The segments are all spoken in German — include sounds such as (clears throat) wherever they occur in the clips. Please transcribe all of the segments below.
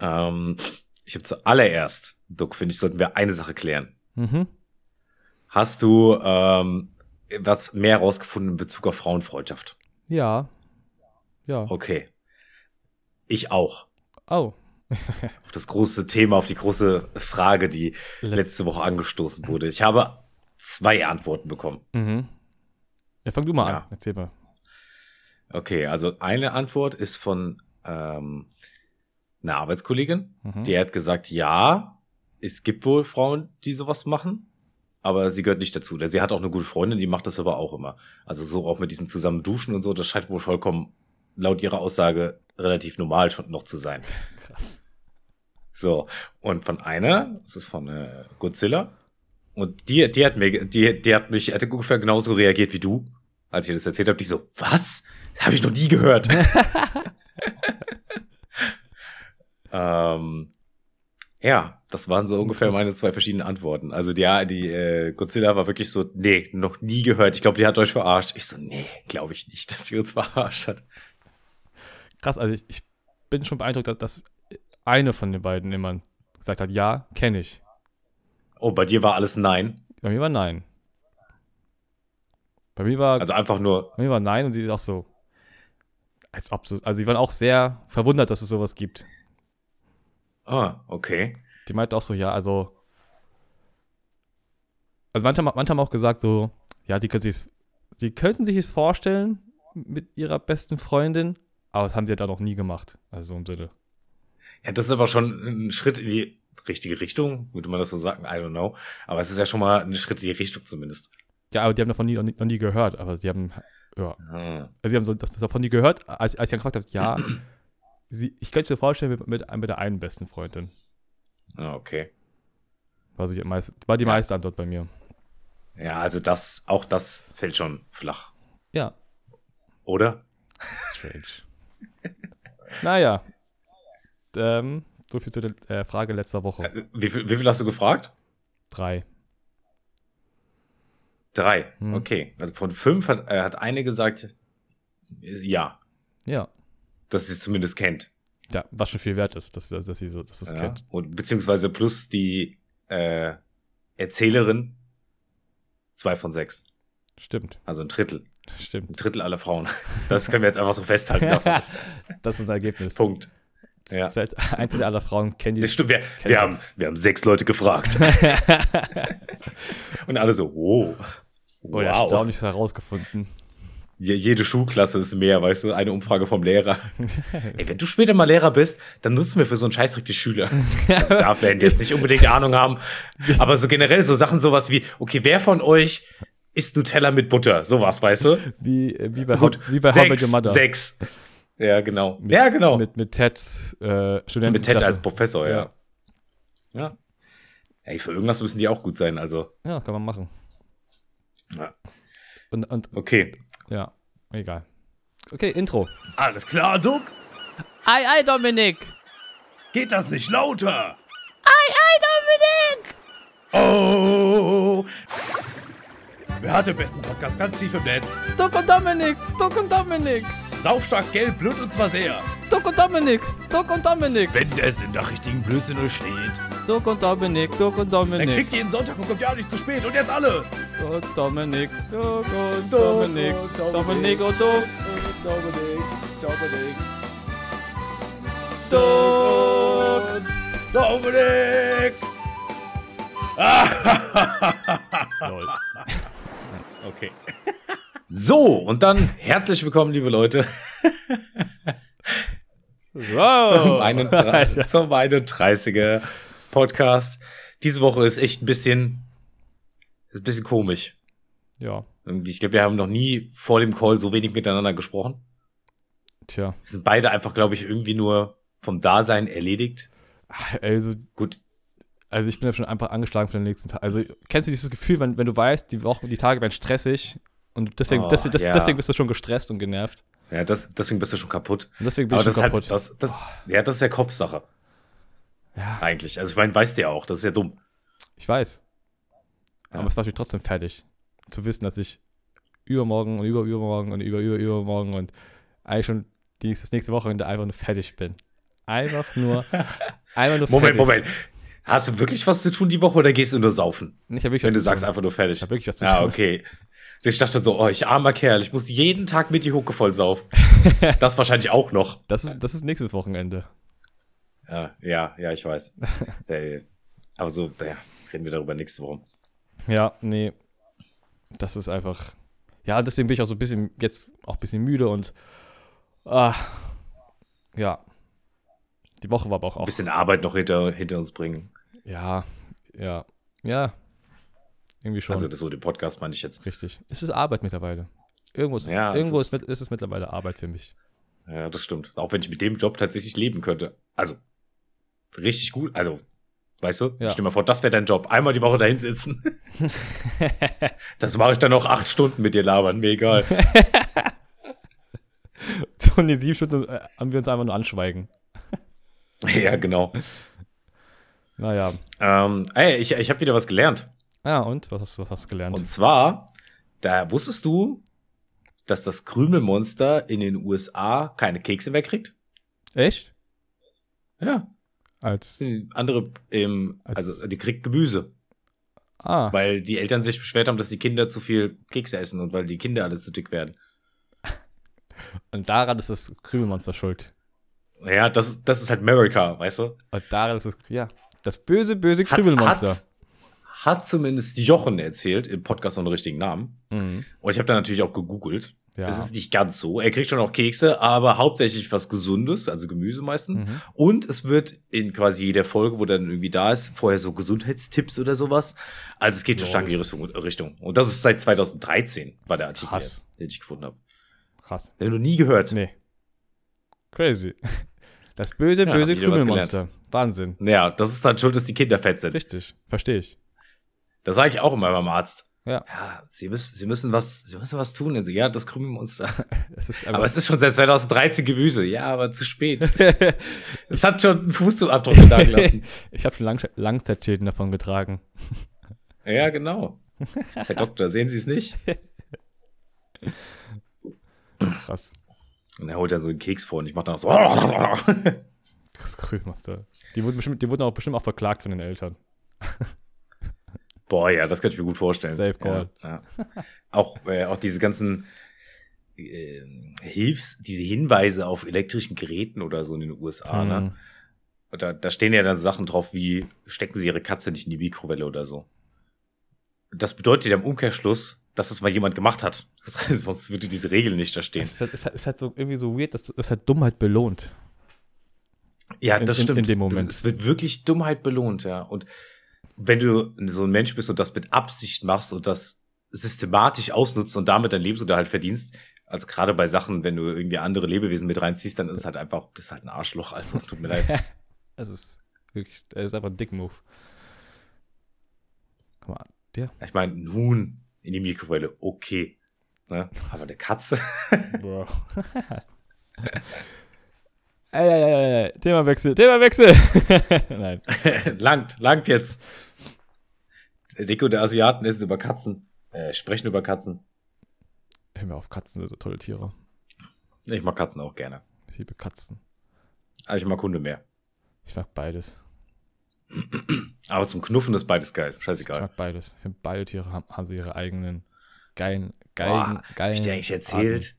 Ähm, ich habe zuallererst, Duck, finde ich, sollten wir eine Sache klären. Mhm. Hast du ähm, was mehr herausgefunden in Bezug auf Frauenfreundschaft? Ja. Ja. Okay. Ich auch. Oh. (laughs) auf das große Thema, auf die große Frage, die Letz- letzte Woche angestoßen wurde. Ich habe zwei Antworten bekommen. Mhm. Ja, fang du mal Ja. an. Erzähl mal. Okay, also eine Antwort ist von ähm, einer Arbeitskollegin, Mhm. die hat gesagt, ja, es gibt wohl Frauen, die sowas machen, aber sie gehört nicht dazu. Sie hat auch eine gute Freundin, die macht das aber auch immer. Also so auch mit diesem zusammen duschen und so, das scheint wohl vollkommen laut ihrer Aussage relativ normal schon noch zu sein. Krass. So, und von einer, das ist von äh, Godzilla, und die, die hat mir, die, die hat mich, hat ungefähr genauso reagiert wie du, als ich ihr das erzählt habe. Die so, was? Habe ich noch nie gehört. (laughs) ähm, ja, das waren so ungefähr meine zwei verschiedenen Antworten. Also die, ja, die äh, Godzilla war wirklich so, nee, noch nie gehört. Ich glaube, die hat euch verarscht. Ich so, nee, glaube ich nicht, (laughs) dass sie uns verarscht hat. Krass, also ich, ich bin schon beeindruckt, dass, dass eine von den beiden immer gesagt hat, ja, kenne ich. Oh, bei dir war alles nein. Bei mir war nein. Bei mir war, Also einfach nur, bei mir war nein und sie ist auch so, als ob so, also sie waren auch sehr verwundert, dass es sowas gibt. Ah, okay. Die meinte auch so, ja, also, also manche, manche haben auch gesagt so, ja, die können sich, sie könnten sich es vorstellen mit ihrer besten Freundin, aber das haben sie ja da noch nie gemacht. Also so im Sinne. Ja, das ist aber schon ein Schritt in die richtige Richtung, würde man das so sagen, I don't know. Aber es ist ja schon mal ein Schritt in die Richtung zumindest. Ja, aber die haben davon nie, noch, nie, noch nie gehört, aber sie haben, ja, Ah. also sie haben so das, das davon nie gehört, als, als ich dann gefragt habe, ja, sie, ich könnte mir vorstellen mit, mit, mit der einen besten Freundin. Ah, okay. War, so die meiste, war die Ja. meiste Antwort bei mir. Ja, also das, auch das fällt schon flach, Ja, oder? strange. (laughs) naja, ähm, so viel zu der äh, Frage letzter Woche. Äh, Wie viel, wie viel hast du gefragt? Drei. Drei. Hm. Okay. Also von fünf hat, äh, hat eine gesagt, ja, Ja. Dass sie es zumindest kennt. Ja, was schon viel wert ist, dass, dass, sie so, dass das Ja. kennt. Und beziehungsweise plus die äh, Erzählerin zwei von sechs. Stimmt, Also ein Drittel. Ein stimmt. Drittel aller Frauen. (laughs) Das können wir jetzt einfach so festhalten (laughs) davon. das ist unser Ergebnis. Punkt. Ja. Ein Drittel aller Frauen kennen die. Das stimmt, wir, wir, haben, wir haben sechs Leute gefragt. (laughs) Und alle so, oh, Oh, wow. erstaunlich herausgefunden. Je, jede Schulklasse ist mehr, weißt du, eine Umfrage vom Lehrer. (laughs) Ey, wenn du später mal Lehrer bist, dann nutzen wir für so einen Scheißdreck die Schüler. Also da werden die jetzt nicht unbedingt Ahnung haben. Aber so generell so Sachen sowas wie, okay, wer von euch isst Nutella mit Butter? Sowas, weißt du? Wie, äh, wie bei, So gut. How, wie bei How sechs, Mother. sechs. Ja, genau. Mit- ja, genau. Mit, Mit, mit Ted, äh, Studenten. mit Ted als Professor, ja. Ja. Ja. Ey, für irgendwas müssen die auch gut sein, also. Ja, kann man machen. Ja. Und, und Okay. Ja, egal. Okay, Intro. Alles klar, Duck? Ei, ei, Dominik! Geht das nicht lauter? Ei, ei, Dominik! Oh! Wer hat den besten Podcast ganz tief im Netz? Duck und Dominik! Duck und Dominik! Saufstark, gelb, blöd und zwar sehr. Duck und Dominik! Duck und Dominik! Wenn es in der richtigen Blödsinn euch steht, Duck und Dominik! Duck und dann Dominik! kriegt ihr jeden Sonntag und kommt ja nicht zu spät. Und jetzt alle! Duck, Dominik! Duck und Dominik! und Dominik. Dominik und Duck! Dominik, Dominik, Duck! Dominik! Lol. Okay. So, und dann herzlich willkommen, liebe Leute, Wow! zum, 31, (laughs) zum 31er Podcast. Diese Woche ist echt ein bisschen, ein bisschen komisch. Ja, Irgendwie, Ich glaube, wir haben noch nie vor dem Call so wenig miteinander gesprochen. tja. Wir sind beide einfach, glaube ich, irgendwie nur vom Dasein erledigt. Also, Gut, also ich bin ja schon einfach angeschlagen für den nächsten Tag. Also, kennst du dieses Gefühl, wenn, wenn du weißt, die Wochen, die Tage werden stressig und deswegen, Oh, deswegen, des- ja. deswegen bist du schon gestresst und genervt. ja, das, deswegen bist du schon kaputt. Und deswegen bin Aber ich das ist kaputt. halt, das, das, ja, das ist ja Kopfsache, ja, eigentlich. Also, ich meine, weißt du ja auch, das ist ja dumm. ich weiß. Ja. Aber es macht mich trotzdem fertig, zu wissen, dass ich übermorgen und über übermorgen und über über übermorgen und eigentlich schon die, das nächste Wochenende einfach nur fertig bin. Einfach nur (laughs) Einmal nur Moment, fertig. Moment. Hast du wirklich was zu tun die Woche oder gehst du nur saufen? Ich hab wirklich Wenn was du zu sagst tun. einfach nur fertig. Ich hab wirklich was zu Ja, tun. okay. Ich dachte so, oh, ich armer Kerl, ich muss jeden Tag mit die Hucke voll saufen. (laughs) das wahrscheinlich auch noch. Das ist, das ist nächstes Wochenende. Ja, ja, ja, ich weiß. Der- Aber so, naja, reden wir darüber nächste Woche. Ja, nee. Das ist einfach. Ja, deswegen bin ich auch so ein bisschen, jetzt auch ein bisschen müde und. Ah, ja. Die Woche war aber auch, Ein bisschen Arbeit noch hinter, hinter uns bringen. Ja, ja, ja. Irgendwie schon. Also das so den Podcast meine ich jetzt. richtig. Es ist Arbeit mittlerweile. Irgendwo, ist, Ja, es, irgendwo ist- ist, ist es mittlerweile Arbeit für mich. Ja, das stimmt. Auch wenn ich mit dem Job tatsächlich leben könnte. Also, richtig gut. Also, weißt du, Ja. stell mal vor, das wäre dein Job. Einmal die Woche dahin sitzen. (laughs) das mache ich dann noch acht Stunden mit dir labern. Mir egal. (laughs) So die sieben Stunden äh, haben wir uns einfach nur anschweigen. (laughs) ja, genau. Naja. Ähm, ey, ich, ich habe wieder was gelernt. Ja, und? Was hast, was hast du gelernt? Und zwar, da wusstest du, dass das Krümelmonster in den USA keine Kekse mehr kriegt? Echt? Ja. Als. Die andere, ähm, Als- also die kriegt Gemüse. Ah, Weil die Eltern sich beschwert haben, dass die Kinder zu viel Kekse essen und weil die Kinder alle zu dick werden. (laughs) und daran ist das Krümelmonster schuld. Ja, das, das ist halt America, weißt du? Und daran ist es. Ja. Das böse, böse Hat, Krümelmonster. hat, hat zumindest Jochen erzählt, im Podcast noch einen richtigen Namen. Mhm. Und ich habe da natürlich auch gegoogelt. Ja. Es ist nicht ganz so. Er kriegt schon auch Kekse, aber hauptsächlich was Gesundes, also Gemüse meistens. Mhm. Und es wird in quasi jeder Folge, wo dann irgendwie da ist, vorher so Gesundheitstipps oder sowas. Also es geht schon stark in die Richtung. Und das ist seit 2013, war der Artikel Krass. jetzt, den ich gefunden habe. Krass. Den du nie gehört. Nee. Crazy. (laughs) Das böse, Ja, böse Krümelmonster. Wahnsinn. Ja, das ist dann schuld, dass die Kinder fett sind. Richtig. Verstehe ich. Das sage ich auch immer beim Arzt. Ja. Ja, sie müssen, sie müssen was, sie müssen was tun. Also, ja, das Krümelmonster. (laughs) Es ist Aber es ist schon seit 2013 Gemüse. Ja, aber zu spät. (laughs) Es hat schon einen Fußabdruck da (laughs) gelassen. ich habe schon Lang Langzeitschäden davon getragen. Ja, genau. Herr Doktor, sehen Sie es nicht? Krass. Und er holt dann so einen Keks vor und ich mach dann auch so. Das Krümelmonster. Die wurden, bestimmt, die wurden auch bestimmt auch verklagt von den Eltern. Boah, ja, das könnte ich mir gut vorstellen. Safe call. Ja, ja. Auch, äh, auch diese ganzen äh, Hilfs, diese Hinweise auf elektrischen Geräten oder so in den USA, ne? Mhm. Und Da, da stehen ja dann Sachen drauf wie, stecken Sie Ihre Katze nicht in die Mikrowelle oder so. Das bedeutet ja im Umkehrschluss, dass es mal jemand gemacht hat. (laughs) Sonst würde diese Regel nicht da stehen. Es ist, halt, es ist halt- so irgendwie so weird, dass das halt Dummheit belohnt. Ja, In- das in- stimmt. in dem Moment. Es wird wirklich Dummheit belohnt, ja. Und wenn du so ein Mensch bist und das mit Absicht machst und das systematisch ausnutzt und damit dein Lebensunterhalt verdienst, also gerade bei Sachen, wenn du irgendwie andere Lebewesen mit reinziehst, dann ist es halt einfach, du bist halt ein Arschloch, also tut mir leid. (laughs) Es ist wirklich, es ist einfach ein dick Move. Guck mal, der. Ich meine, nun in die Mikrowelle, okay. Ne? Aber eine Katze, Bro. (laughs) (laughs) ey, ey, Themawechsel, Themawechsel. (laughs) Nein. (laughs) langt, langt jetzt. Der Deko der Asiaten essen über Katzen, äh, sprechen über Katzen. Hör mir auf, Katzen sind so tolle Tiere. Ich mag Katzen auch gerne. Ich liebe Katzen. Aber ich mag Hunde mehr. Ich mag beides. (clears throat) Aber zum Knuffen ist beides geil. Ich Scheißegal. mag beides. Ich finde, beide Tiere haben, haben sie ihre eigenen geilen, geilen, Boah, geilen. hab ich dir eigentlich erzählt,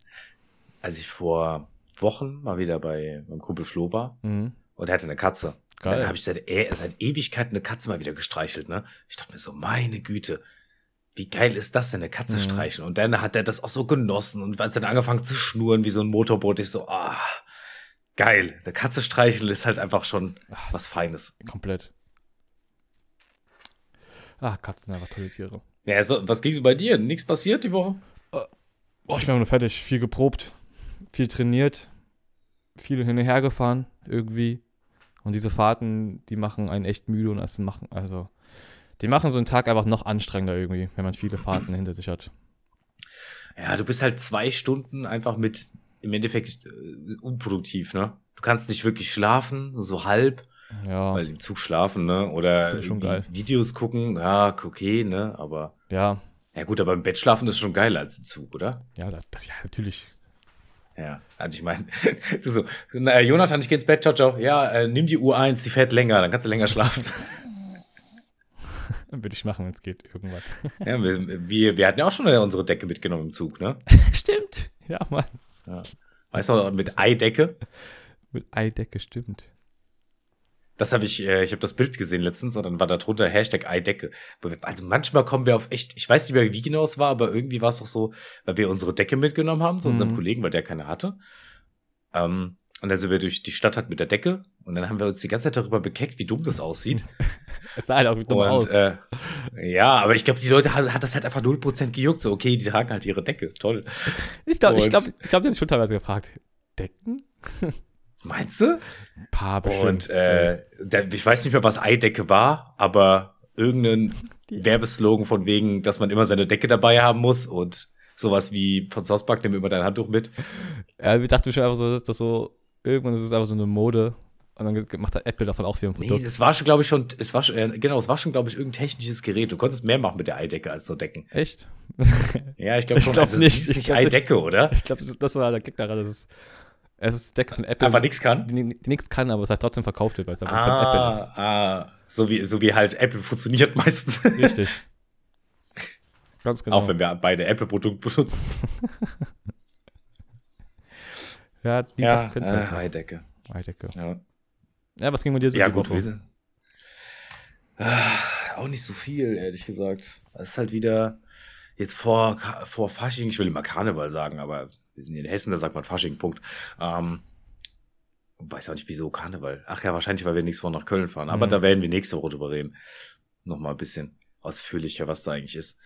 als ich vor Wochen mal wieder bei meinem Kumpel Flo war. Mhm. und er hatte eine Katze. Geil. Dann habe ich seit, e seit Ewigkeiten eine Katze mal wieder gestreichelt, ne? Ich dachte mir so, meine Güte, wie geil ist das denn, eine Katze Mhm. streicheln? Und dann hat er das auch so genossen und als er dann angefangen zu schnurren wie so ein Motorboot, ich so, ah, geil. Eine Katze streicheln ist halt einfach schon Ach, was Feines. Komplett. Ah, Katzen sind einfach tolle Tiere. Ja, also, was ging so bei dir? Nichts passiert die Woche? Boah, ich bin nur fertig. Viel geprobt, viel trainiert, viel hin und her gefahren, irgendwie. Und diese Fahrten, die machen einen echt müde und das machen, also, die machen so einen Tag einfach noch anstrengender irgendwie, wenn man viele Fahrten hinter sich hat. Ja, du bist halt zwei Stunden einfach mit im Endeffekt äh, unproduktiv, ne? Du kannst nicht wirklich schlafen, so halb, Ja, weil im Zug schlafen, ne? Oder schon geil. Videos gucken, ja, okay, ne? Aber ja, ja gut, aber im Bett schlafen ist schon geiler als im Zug, oder? ja, das ja, natürlich. Ja, also ich meine, (laughs) so, na, Jonathan, ich geh ins Bett, ciao, ciao. Ja, äh, nimm die Uhr 1 die fährt länger, dann kannst du länger schlafen. (laughs) Würde ich machen, wenn es geht, irgendwann. (laughs) ja, wir, wir, wir hatten ja auch schon unsere Decke mitgenommen im Zug, ne? stimmt. Ja, Mann. Ja. Weißt du, mit Eidecke? Mit Eidecke, stimmt. Das habe ich, äh, ich habe das Bild gesehen letztens und dann war da drunter Hashtag Eidecke. Also manchmal kommen wir auf echt, ich weiß nicht mehr, wie genau es war, aber irgendwie war es doch so, weil wir unsere Decke mitgenommen haben, zu mhm. unserem Kollegen, weil der keine hatte. Ähm, und dann sind wir durch die Stadt halt mit der Decke und dann haben wir uns die ganze Zeit darüber bekeckt, wie dumm das aussieht. (laughs) es sah halt auch wie dumm und, aus. Äh, ja, aber ich glaube, die Leute hat, hat das halt einfach 0% gejuckt. So, okay, die tragen halt ihre Decke. Toll. Ich glaube, ich glaube, ich glaube, die haben schon teilweise gefragt. Decken? Meinst du? Ein paar bestimmt. Und äh, der, ich weiß nicht mehr, was Eidecke war, aber irgendein Die. Werbeslogan von wegen, dass man immer seine Decke dabei haben muss und sowas wie von South Park, nimm immer dein Handtuch mit. Ja, wir dachten schon einfach so, dass das so, irgendwann ist es einfach so eine Mode. Und dann macht Apple davon auch viel ein Produkt. Nee, es war schon, glaube ich, schon, es war schon, äh, genau, es war schon, glaube ich, irgendein technisches Gerät. Du konntest mehr machen mit der Eidecke als so Decken. Echt? ja, ich glaube (laughs) schon. Glaub also, nicht. Es ist nicht Eidecke, oder? Ich glaube, das war der Gag daran, dass es es ist Decke von Apple. Aber nichts kann? Die, nichts kann, aber es halt trotzdem verkauft wird, weil es einfach ah, von Apple ist. Ah, so wie, so wie halt Apple funktioniert meistens. Richtig. (laughs) Ganz genau. Auch wenn wir beide Apple-Produkte benutzen. (laughs) ja, die ja, äh, Heidecke. Heidecke. Ja. ja, was ging mit dir so? Ja, gut, wir sind. Ah, auch nicht so viel, ehrlich gesagt. Es ist halt wieder jetzt vor, vor Fasching, ich will immer Karneval sagen, aber wir sind in Hessen, da sagt man Fasching, Punkt. Ähm, weiß auch nicht, wieso Karneval. Ach ja, wahrscheinlich, weil wir nächste Woche nach Köln fahren. Aber mhm. da werden wir nächste Woche drüber reden. Nochmal ein bisschen ausführlicher, was da eigentlich ist.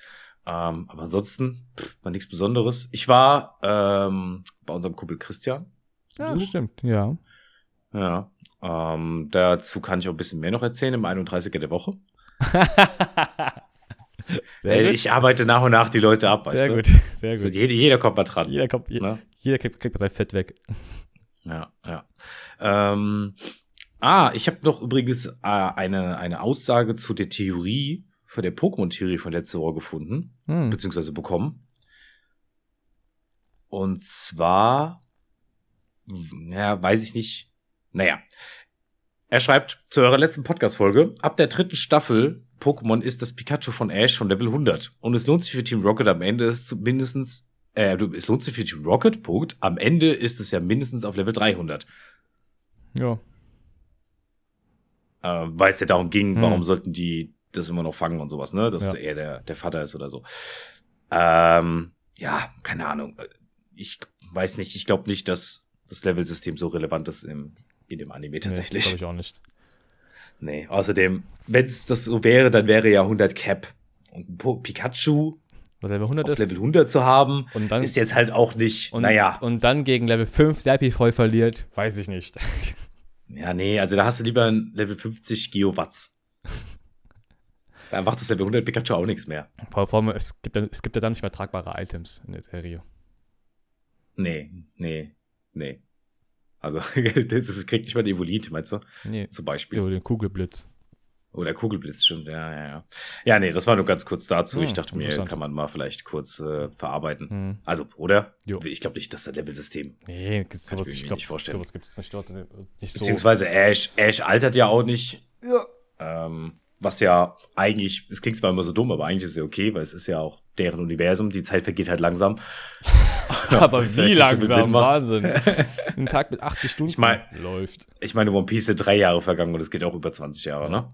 Ähm, aber ansonsten pff, war nichts Besonderes. Ich war ähm, bei unserem Kumpel Christian. Ja, Besuch. stimmt, ja. Ja. Ähm, dazu kann ich auch ein bisschen mehr noch erzählen im 31er der Woche. (laughs) Ey, ich arbeite nach und nach die Leute ab, weißt sehr du? Gut, sehr gut. Also jeder, jeder kommt mal dran. Jeder, kommt, je, ne? jeder kriegt, kriegt sein Fett weg. Ja, ja. Ähm, ah, ich habe noch übrigens äh, eine, eine Aussage zu der Theorie, von der Pokémon-Theorie von letzter Woche gefunden, hm. beziehungsweise bekommen. Und zwar, ja, weiß ich nicht. Naja, er schreibt zu eurer letzten Podcast-Folge, ab der dritten Staffel Pokémon ist das Pikachu von Ash schon Level 100. Und es lohnt sich für Team Rocket am Ende ist mindestens, äh, es lohnt sich für Team Rocket, Punkt. Am Ende ist es ja mindestens auf Level 300. Ja. Äh, Weil es ja darum ging, hm. warum sollten die das immer noch fangen und sowas, ne? Dass ja. er der, der Vater ist oder so. Ähm, ja, keine Ahnung. Ich weiß nicht, ich glaube nicht, dass das Level-System so relevant ist im, in dem Anime tatsächlich. Nee, glaube ich auch nicht. Nee, außerdem, wenn es das so wäre, dann wäre ja 100 Cap. Und Pikachu Level 100 ist. Level 100 zu haben, dann, ist jetzt halt auch nicht, und, naja. Und dann gegen Level 5 Serpi voll verliert, weiß ich nicht. (laughs) Ja, nee, also da hast du lieber ein Level 50 Geowatts. (laughs) da macht das Level 100 Pikachu auch nichts mehr. Vor allem, es gibt, es gibt ja dann nicht mehr tragbare Items in der Serie. Nee, nee, nee. Also, (laughs) das kriegt nicht mal die Evolite, meinst du? Nee. Zum Beispiel. Oder den Kugelblitz. Oder Kugelblitz, stimmt, ja, ja, ja. Ja, nee, das war nur ganz kurz dazu. Hm, ich dachte mir, kann man mal vielleicht kurz äh, verarbeiten. Hm. Also, oder? Jo. Ich glaube nicht, dass das Level-System. Nee, gibt's sowas, ich, ich glaub, nicht vorstellen. Sowas gibt es nicht dort. Äh, nicht so. Beziehungsweise Ash, Ash altert ja auch nicht. Ja. Ähm, was ja eigentlich, es klingt zwar immer so dumm, aber eigentlich ist es ja okay, weil es ist ja auch deren Universum. Die Zeit vergeht halt langsam. (laughs) aber (laughs) wie langsam? Wahnsinn. (laughs) Ein Tag mit 80 Stunden ich mein, läuft. Ich meine, One Piece sind drei Jahre vergangen und es geht auch über 20 Jahre, ne?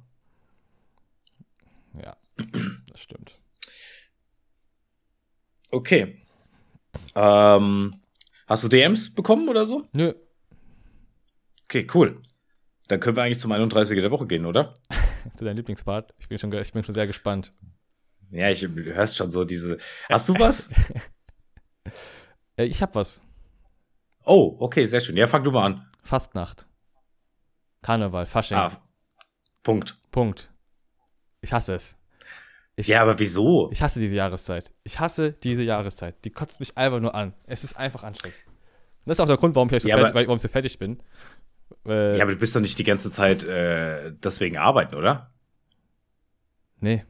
Ja, das stimmt. Okay. Ähm, hast du DMs bekommen oder so? Nö. Okay, cool. Dann können wir eigentlich zum 31. der Woche gehen, oder? (laughs) Zu deinem Lieblingspart. Ich bin schon, ich bin schon sehr gespannt. Ja, ich, du hörst schon so diese. Hast du was? (laughs) ich hab was. Oh, okay, sehr schön. Ja, fang du mal an. Fastnacht. Karneval, Fasching. Ah, Punkt. Punkt. Ich hasse es. Ich, ja, aber wieso? Ich hasse diese Jahreszeit. Ich hasse diese Jahreszeit. Die kotzt mich einfach nur an. Es ist einfach anstrengend. Und das ist auch der Grund, warum ich so, ja, fertig, warum ich so fertig bin. Äh, ja, aber du bist doch nicht die ganze Zeit äh, deswegen arbeiten, oder? Nee.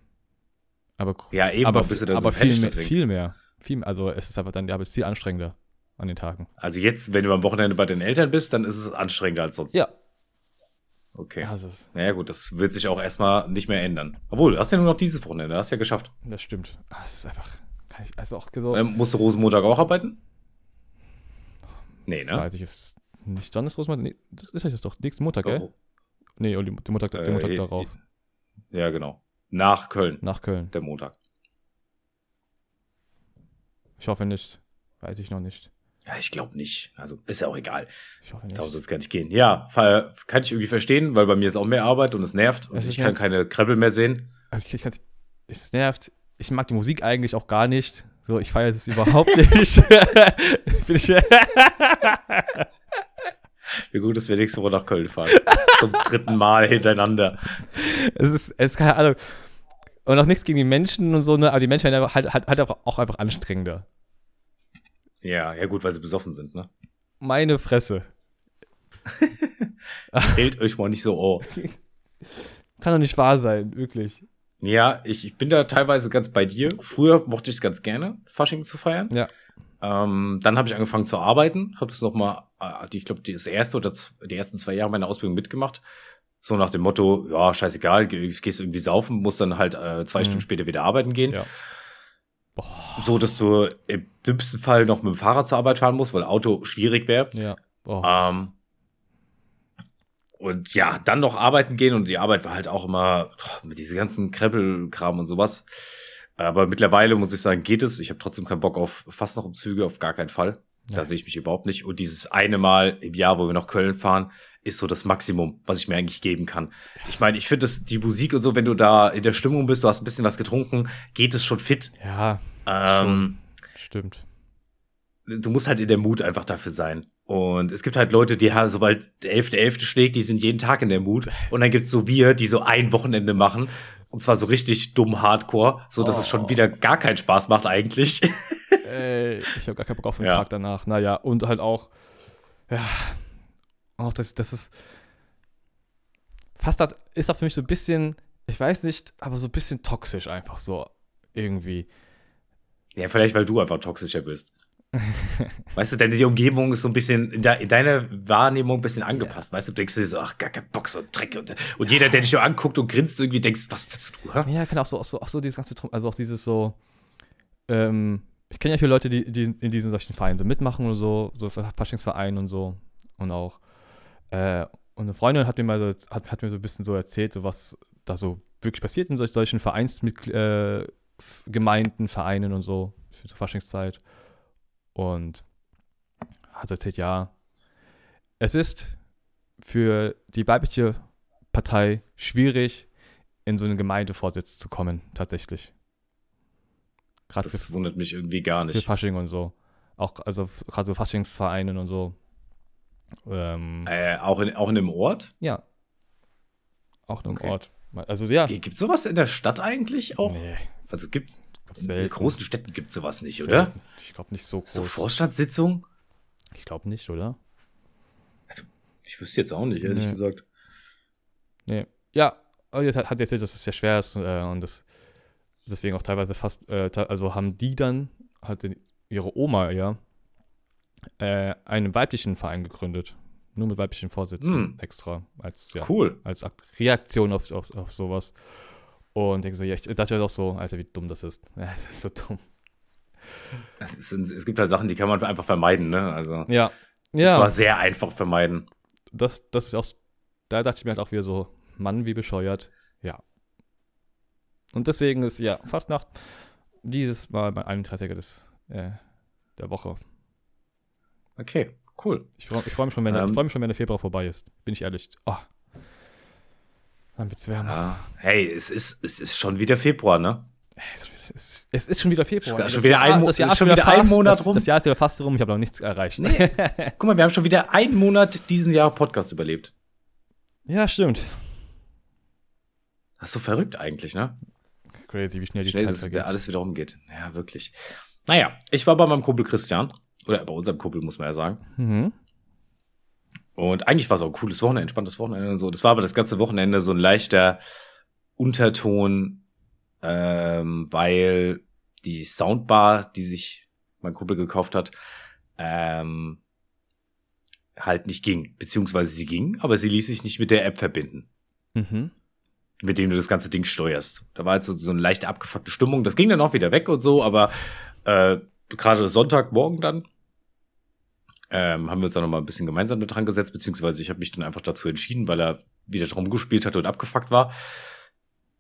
Aber, ja, eben, aber, bist du dann aber so viel, mehr, viel mehr. Viel, also es ist einfach dann die Arbeit viel anstrengender. an den Tagen. Also jetzt, wenn du am Wochenende bei den Eltern bist, dann ist es anstrengender als sonst. Ja. Okay. Ja, ist, Naja, gut, das wird sich auch erstmal nicht mehr ändern. Obwohl, du hast ja nur noch dieses Wochenende, hast ja geschafft. das stimmt. Ah, Es ist einfach, also auch so, Ähm, musst du Rosenmontag auch arbeiten? Nee, ne? weiß ich jetzt nicht. Dann ist Rosenmontag, nee, das ist das doch, nächsten Montag, gell? Oh, Nee, oh, den Montag, den Äh, Montag eh- darauf, ja, genau. Nach Köln, nach Köln. der Montag. Ich hoffe nicht. Weiß ich noch nicht. Ja, ich glaube nicht. Also ist ja auch egal. Ich hoffe nicht. Darum soll es gar nicht gehen. Ja, kann ich irgendwie verstehen, weil bei mir ist auch mehr Arbeit und es nervt und Es ich kann nervt. keine Kreppel mehr sehen. Also ich, ich es nervt. Ich mag die Musik eigentlich auch gar nicht. So, ich feiere es überhaupt (laughs) nicht. (laughs) (laughs) Wie gut, dass wir nächste Woche nach Köln fahren. Zum dritten Mal hintereinander. es ist, es ist keine Ahnung. Und auch nichts gegen die Menschen und so, ne? Aber die Menschen werden halt, halt, halt auch einfach anstrengender. Ja, ja gut, weil sie besoffen sind, ne? Meine Fresse. (laughs) Hält euch mal nicht so, oh. Kann doch nicht wahr sein, wirklich. Ja, ich, ich bin da teilweise ganz bei dir. Früher mochte ich es ganz gerne, Fasching zu feiern. Ja. Ähm, dann habe ich angefangen zu arbeiten, habe das noch mal, äh, ich glaube, das erste oder die ersten zwei Jahre meiner Ausbildung mitgemacht. So nach dem Motto, ja, scheißegal, geh- gehst irgendwie saufen, musst dann halt äh, zwei Mhm. Stunden später wieder arbeiten gehen. Ja. So, dass du im dümmsten Fall noch mit dem Fahrrad zur Arbeit fahren musst, weil Auto schwierig wäre. Ja. Ähm, und ja, dann noch arbeiten gehen und die Arbeit war halt auch immer oh, mit diesem ganzen Kreppelkram und sowas. Aber mittlerweile muss ich sagen, geht es. Ich habe trotzdem keinen Bock auf fast noch Züge, auf gar keinen Fall. Da Ja. sehe ich mich überhaupt nicht. Und dieses eine Mal im Jahr, wo wir nach Köln fahren, ist so das Maximum, was ich mir eigentlich geben kann. Ich meine, ich finde das, die Musik und so, wenn du da in der Stimmung bist, du hast ein bisschen was getrunken, geht es schon fit. Ja, Ähm, stimmt. du musst halt in der Mut einfach dafür sein. Und es gibt halt Leute, die haben, sobald der 11.11. schlägt, die sind jeden Tag in der Mut. Und dann gibt's so wir, die so ein Wochenende machen. Und zwar so richtig dumm Hardcore, so dass es schon Oh. wieder gar keinen Spaß macht eigentlich. (laughs) Ey, ich habe gar keinen Bock auf den Ja. Tag danach. Naja, und halt auch, ja, auch das, das ist, fast hat, ist auch für mich so ein bisschen, ich weiß nicht, aber so ein bisschen toxisch einfach so irgendwie. ja, vielleicht, weil du einfach toxischer bist. (laughs) weißt du, denn die Umgebung ist so ein bisschen in, de in deiner Wahrnehmung ein bisschen angepasst. Weißt du, du denkst dir so, ach, gar kein Bock, so Dreck. Und, und jeder, der dich so anguckt und grinst, irgendwie denkst, was willst du? Hä? Ja, kann auch so, auch so, auch so dieses ganze, also auch dieses so, ähm, ich kenne ja viele Leute, die, die in diesen solchen Vereinen so mitmachen oder so, so Faschingsvereinen und so. Und auch, äh, und eine Freundin hat mir mal so, hat, hat mir so ein bisschen so erzählt, so was da so wirklich passiert in solch, solchen Vereinsgemeinden, äh, Vereinen und so, für zur Faschingszeit. Und hat erzählt, ja, es ist für die weibliche Partei schwierig, in so einen Gemeindevorsitz zu kommen, tatsächlich. Für, Das wundert mich irgendwie gar für nicht. Fasching und so. Auch, also gerade so Faschingsvereinen und so. Ähm, Äh, auch, in, auch in dem Ort? ja. Auch nur im Okay. Ort. Also ja. Gibt sowas in der Stadt eigentlich auch? Nee, Also gibt's glaub, in selten. großen Städten gibt sowas nicht, oder? Selten. Ich glaube nicht so groß. So Vorstandssitzung? ich glaube nicht, oder? Ich wüsste jetzt auch nicht, ehrlich Nee. gesagt. Nee. Ja, aber jetzt hat erzählt, dass es sehr schwer ist äh, und das deswegen auch teilweise fast, äh, also haben die dann, hat ihre Oma ja, äh, einen weiblichen Verein gegründet. Nur mit weiblichen Vorsitzenden Hm. extra. Als, ja, Cool. als Akt Reaktion auf, auf, auf sowas. Und denke so, ja, ich dachte halt auch so, Alter, wie dumm das ist. (laughs) Ja, das ist so dumm. Es, sind, es gibt halt Sachen, die kann man einfach vermeiden, ne? Also, Ja. Ja, war sehr einfach vermeiden. das, das ist auch, da dachte ich mir halt auch wieder so, Mann, wie bescheuert. Ja. Und deswegen ist, ja, Fastnacht dieses Mal mein 31. Des, äh, der Woche. Okay, cool. Ich freue freu mich schon, wenn der, Ähm. ich freu mich schon, wenn der Februar vorbei ist. Bin ich ehrlich. Oh. Dann wird's wärmer. Ja. Hey, es ist, es ist schon wieder Februar, ne? Es, ist, es ist schon wieder Februar. Schon wieder Jahr- ein das Jahr ist schon wieder ein Monat das, rum. Das Jahr ist wieder fast rum. Ich habe noch nichts erreicht. (laughs) Guck mal, wir haben schon wieder einen Monat diesen Jahr Podcast überlebt. ja, stimmt. Das ist so verrückt eigentlich, ne? Crazy, wie schnell die Schnell, Zeit vergeht. alles wieder rumgeht. Ja, wirklich. Naja, ich war bei meinem Kumpel Christian. Oder bei unserem Kumpel, muss man ja sagen. Mhm. Und eigentlich war es auch ein cooles Wochenende, entspanntes Wochenende und so. Das war aber das ganze Wochenende so ein leichter Unterton, ähm, weil die Soundbar, die sich mein Kumpel gekauft hat, ähm, halt nicht ging. Beziehungsweise sie ging, aber sie ließ sich nicht mit der App verbinden. Mhm. mit dem du das ganze Ding steuerst. Da war jetzt so, so eine leichte abgefuckte Stimmung. Das ging dann auch wieder weg und so, aber äh, gerade Sonntagmorgen dann ähm, haben wir uns dann noch mal ein bisschen gemeinsam da dran gesetzt, beziehungsweise ich habe mich dann einfach dazu entschieden, weil er wieder drum gespielt hat und abgefuckt war.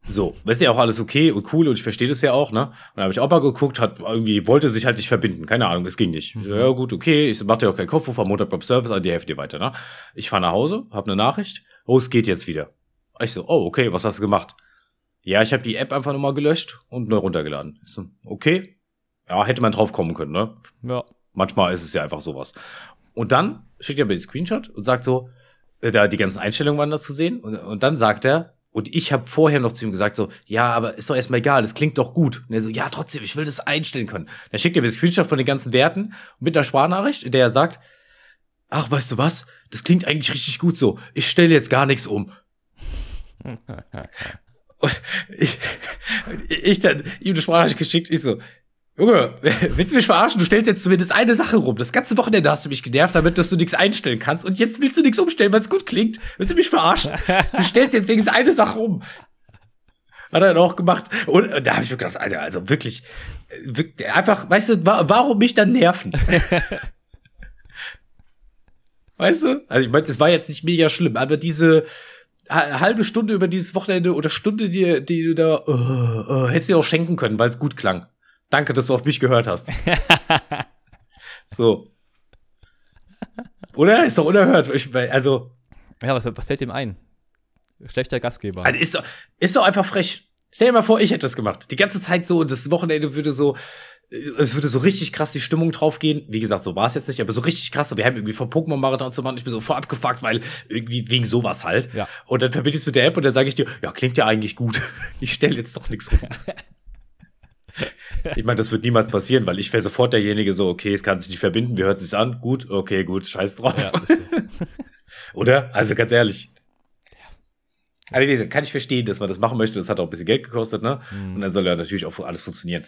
So, ist ja auch alles okay und cool und ich verstehe das ja auch, ne? Und dann habe ich auch mal geguckt, hat irgendwie, wollte sich halt nicht verbinden, keine Ahnung, es ging nicht. Ich so, ja gut, okay, ich mach dir auch keinen Kopf, am Montag beim Service, an die Hälfte weiter, ne? Ich fahre nach Hause, hab eine Nachricht, oh, es geht jetzt wieder. Ich so, oh, okay, was hast du gemacht? Ja, ich habe die App einfach nochmal gelöscht und neu runtergeladen. Ich so, okay. Ja, hätte man drauf kommen können, ne? Ja. Manchmal ist es ja einfach sowas. Und dann schickt er mir den Screenshot und sagt so, äh, da die ganzen Einstellungen waren da zu sehen. Und, und dann sagt er, und ich habe vorher noch zu ihm gesagt so, ja, aber ist doch erstmal egal, es klingt doch gut. Und er so, ja, trotzdem, ich will das einstellen können. Dann schickt er mir den Screenshot von den ganzen Werten mit einer Sprachnachricht, in der er sagt, ach, weißt du was, das klingt eigentlich richtig gut so. Ich stelle jetzt gar nichts um. (laughs) Und ich, ich dann ihm eine Sprachnachricht geschickt, ich so, Junge, (laughs) willst du mich verarschen? Du stellst jetzt zumindest eine Sache rum. Das ganze Wochenende hast du mich genervt, damit dass du nichts einstellen kannst. Und jetzt willst du nichts umstellen, weil es gut klingt. Willst du mich verarschen? Du stellst jetzt wegen eine Sache um. Hat er dann auch gemacht. Und äh, da habe ich mir gedacht, Alter, also wirklich, äh, wirklich, einfach, weißt du, wa warum mich dann nerven? (laughs) weißt du? Also ich meine, es war jetzt nicht mega schlimm, aber diese ha- halbe Stunde über dieses Wochenende oder Stunde, die, die du da, uh, uh, hättest du dir auch schenken können, weil es gut klang. Danke, dass du auf mich gehört hast. (laughs) so. Oder? Ist doch unerhört. Ich, also, Ja, was, was fällt dem ein? Schlechter Gastgeber. also ist, doch, ist doch einfach frech. Stell dir mal vor, ich hätte das gemacht. Die ganze Zeit so, das Wochenende würde so, äh, es würde so richtig krass die Stimmung draufgehen. Wie gesagt, so war es jetzt nicht, aber so richtig krass. Wir haben irgendwie vom Pokémon-Marathon zu machen. Ich bin so voll abgefuckt, weil irgendwie wegen sowas halt. Ja. Und dann verbinde ich es mit der App und dann sage ich dir, ja, klingt ja eigentlich gut. (laughs) Ich stelle jetzt doch nichts rum. (laughs) (laughs) Ich meine, das wird niemals passieren, weil ich wäre sofort derjenige so, okay, es kann sich nicht verbinden, wir hören es sich an, gut, okay, gut, scheiß drauf. ja, so. (laughs) Oder? Also ganz ehrlich. Aber wie gesagt, kann ich verstehen, dass man das machen möchte. Das hat auch ein bisschen Geld gekostet, ne? Und dann soll ja natürlich auch alles funktionieren.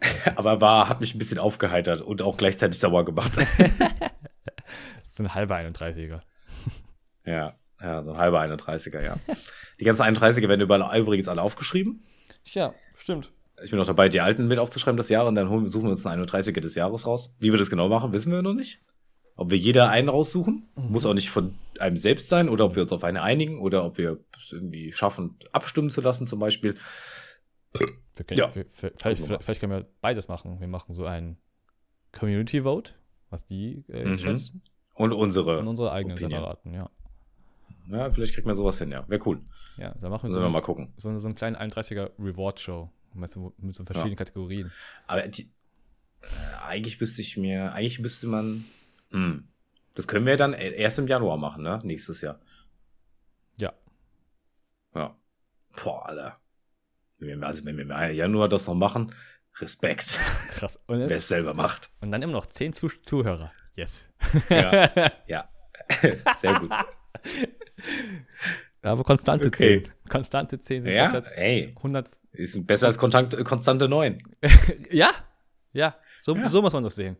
(laughs) Aber war, hat mich ein bisschen aufgeheitert und auch gleichzeitig sauer gemacht. ist ein halber 31er. ja, ja, so ein halber 31er, ja. Die ganzen 31er werden überall übrigens alle aufgeschrieben. Ja, stimmt. Ich bin noch dabei, die alten mit aufzuschreiben das Jahr und dann holen, suchen wir uns einen 31er des Jahres raus. Wie wir das genau machen, wissen wir noch nicht. Ob wir jeder einen raussuchen, muss auch nicht von einem selbst sein, oder ob wir uns auf eine einigen, oder ob wir es irgendwie schaffen, abstimmen zu lassen, zum Beispiel. Wir können, Ja. wir, vielleicht, vielleicht, vielleicht können wir beides machen. Wir machen so ein Community Vote, was die äh, Mhm. schätzen, Und unsere. und unsere eigenen Opinion. separaten, ja. Ja, vielleicht kriegt man sowas hin, ja. Wäre cool. Ja, da machen wir Sollen so, wir mal gucken. so, eine- so einen kleinen 31er Reward-Show. Weißt du, mit so verschiedenen Kategorien. Aber die, äh, eigentlich müsste ich mir, eigentlich müsste man, hm, das können wir dann e- erst im Januar machen, ne? Nächstes Jahr. Ja. Ja. Boah, Alter. Wenn wir, also wenn wir im Januar das noch machen, Respekt, (laughs) Krass. Wer es selber macht. und dann immer noch 10 Zuh Zuhörer. Yes. Ja, (laughs) ja. (laughs) Sehr gut. Aber konstante Okay. 10. Konstante 10 sind Ja, besser als ey. 100. Ist besser als Kontakt, konstante 9. (laughs) Ja, ja. So, Ja. so muss man das sehen.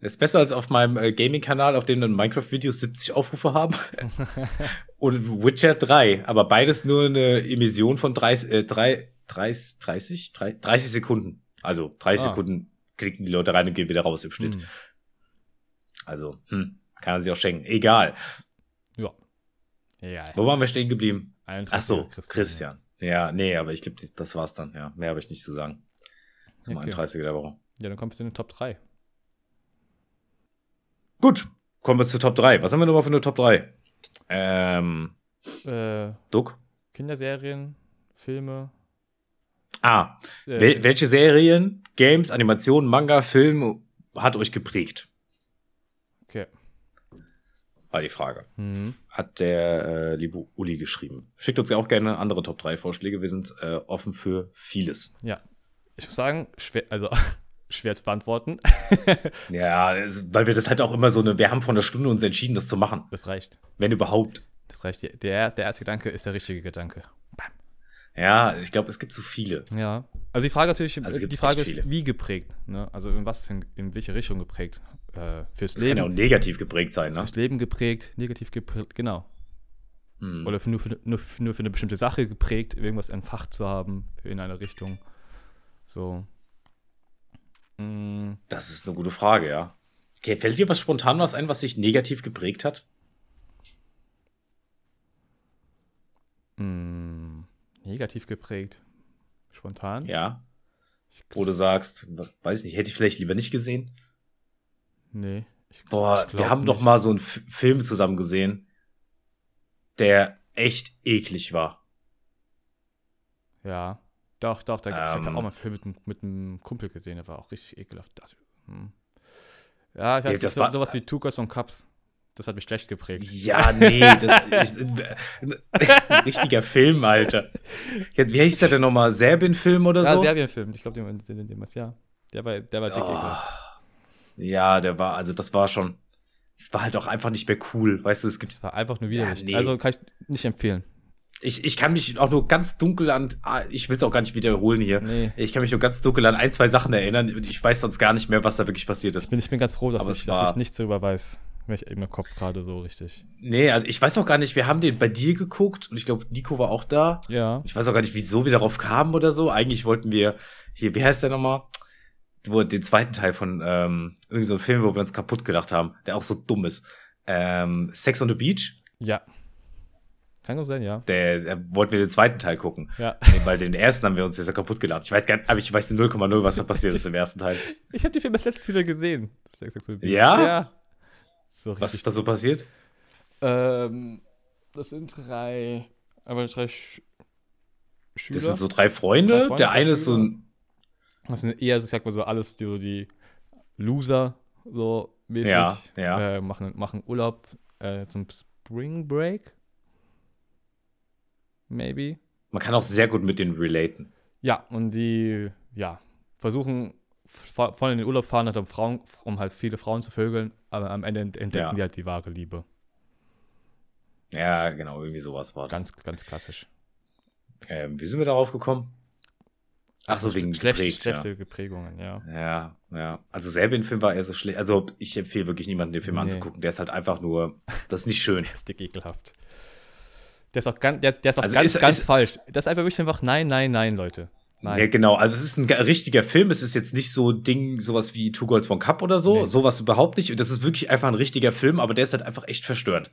Ist besser als auf meinem äh, Gaming-Kanal, auf dem dann Minecraft-Videos 70 Aufrufe haben. (laughs) Und Witcher 3, aber beides nur eine Emission von 30, äh, 3, 30, 30, 30 Sekunden. Also 30 Ah. Sekunden klicken die Leute rein und gehen wieder raus im Schnitt. Hm. Also, hm, kann er sich auch schenken. Egal. Ja. Wo waren wir stehen geblieben? 31 Ach so, Christian. Christian. Ja, nee, aber ich glaube, das war's dann. Ja, mehr habe ich nicht zu sagen. Zum Okay. 31. der Woche. Ja, dann kommst du in den Top 3. Gut, kommen wir zu Top 3. Was haben wir nochmal für eine Top 3? Ähm, Äh, Duck? Kinderserien, Filme. Ah, Äh, wel welche Serien, Games, Animationen, Manga, Film hat euch geprägt? okay. War die Frage. Mhm. Hat der äh, liebe Uli geschrieben. Schickt uns ja auch gerne andere Top 3 Vorschläge. Wir sind äh, offen für vieles. Ja. Ich muss sagen, schwer, also (laughs) schwer zu beantworten. (laughs) Ja, weil wir das halt auch immer so eine, wir haben vor einer Stunde uns entschieden, das zu machen. Das reicht. Wenn überhaupt. Das reicht. Der, der erste Gedanke ist der richtige Gedanke. Bam. Ja, ich glaube, es gibt zu viele. Ja. Also die Frage ist natürlich, Also die Frage ist, wie geprägt? Ne? Also in was, in, in welche Richtung geprägt? Äh, fürs Das Leben. kann ja auch negativ geprägt sein, ne? Fürs Leben geprägt, negativ geprägt, genau. Hm. Oder für, nur, für, nur, für- nur für eine bestimmte Sache geprägt, irgendwas ein Fach zu haben in einer Richtung. So. Mm, Das ist eine gute Frage, ja. Okay, fällt dir was spontan was ein, was sich negativ geprägt hat? mm, negativ geprägt. Spontan? Ja. Wo du sagst, weiß ich nicht, hätte ich vielleicht lieber nicht gesehen. Nee. Ich, Boah, ich wir haben doch nicht. mal so einen F Film zusammen gesehen, der echt eklig war. Ja. Doch, doch, da, ich habe Ähm. auch mal einen Film mit, einem- mit einem Kumpel gesehen, der war auch richtig ekelhaft. Das, hm. Ja, ich weiß Ja, das so, war- sowas wie Two Girls und Cups. Das hat mich schlecht geprägt. Ja, nee, das ist (laughs) ein richtiger Film, Alter. Ja, Wie hieß der denn nochmal? Serbien-Film oder Ja, so? Serbien-Film. Ich glaube, den, den, den, den, ja. Der war, der war dick ekelhaft. Ja, der war, also das war schon, es war halt auch einfach nicht mehr cool, weißt du, es gibt Das war einfach nur widerlich. Ja, nee. Also kann ich nicht empfehlen. Ich, ich kann mich auch nur ganz dunkel an, ah, ich will es auch gar nicht wiederholen hier. Nee. Ich kann mich nur ganz dunkel an ein, zwei Sachen erinnern und ich weiß sonst gar nicht mehr, was da wirklich passiert ist. Ich bin, ich bin ganz froh, dass, ich, es dass ich nichts darüber weiß. Weil ich eben im Kopf gerade so richtig. Nee, also ich weiß auch gar nicht, wir haben den bei dir geguckt und ich glaube, Nico war auch da. Ja. Ich weiß auch gar nicht, wieso wir darauf kamen oder so. Eigentlich wollten wir, hier, wie heißt der nochmal? Wo, den zweiten Teil von ähm, irgend so einem Film, wo wir uns kaputt gedacht haben, der auch so dumm ist. Ähm, Sex on the Beach, Ja. Kann gut sein, ja. der, der wollten wir den zweiten Teil gucken. Ja. Nee, weil den ersten haben wir uns jetzt ja kaputt gelacht. Ich weiß gar nicht, aber ich weiß in 0,0, was da passiert ist im ersten Teil. (laughs) Ich habe den Film als letztes wieder gesehen. Sex, Sex, Sex, Ja? Ja. So Was ist da so passiert? Ähm, das sind drei, aber drei Sch Schüler. Das sind so drei Freunde. Drei Freunde, der eine ist so ein, Das sind eher, ich sag mal so, alles die, so die Loser, so mäßig. Ja, ja. Äh, machen, machen Urlaub äh, zum Spring Break. Maybe. man kann auch sehr gut mit denen relaten. Ja, und die, ja, versuchen vor- voll in den Urlaub fahren, halt um, Frauen, um halt viele Frauen zu vögeln, aber am Ende ent- entdecken Ja. die halt die wahre Liebe. Ja, genau, irgendwie sowas war das. Ganz, ganz klassisch. Ähm, wie sind wir darauf gekommen? Ach so, wegen Schlecht, geprägt, schlechte Geprägungen, ja. Ja, ja. Also Serbien-Film war eher so schlecht. Also ich empfehle wirklich niemanden, den Film Nee. anzugucken. Der ist halt einfach nur, das ist nicht schön. (laughs) Der ist dick ekelhaft. Der ist auch ganz, der, ist- der ist auch Also ganz, ist- ganz ist- falsch. Das ist einfach wirklich einfach nein, nein, nein, Leute. Nein. Ja, genau. Also es ist ein ge- richtiger Film. Es ist jetzt nicht so Ding, sowas wie Two Girls One Cup oder so. Nee. Sowas überhaupt nicht. Und das ist wirklich einfach ein richtiger Film, aber der ist halt einfach echt verstörend.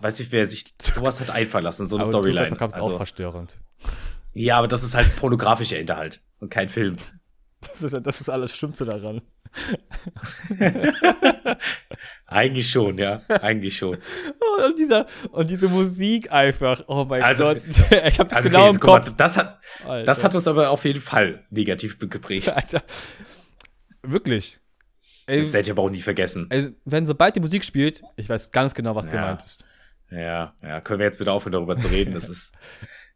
Weiß nicht, wer sich sowas hat einfallen lassen, so eine aber Two Girls Storyline. One Cup ist auch Also, verstörend. Ja, aber das ist halt pornografischer Inhalt und kein Film. Das ist, das ist alles Schlimmste daran. (laughs) Eigentlich schon, ja. Eigentlich schon. Oh, und, dieser, und diese Musik einfach. Oh mein Also- Gott. (laughs) Ich hab das Also, genau okay, im guck mal, Kopf. das hat, Alter. das hat uns aber auf jeden Fall negativ geprägt. Alter. Wirklich. Ey, Das werde ich aber auch nie vergessen. also, wenn sobald die Musik spielt, ich weiß ganz genau, was Ja. gemeint ist. Ja, ja, können wir jetzt bitte aufhören, darüber zu reden? Das (laughs) ist,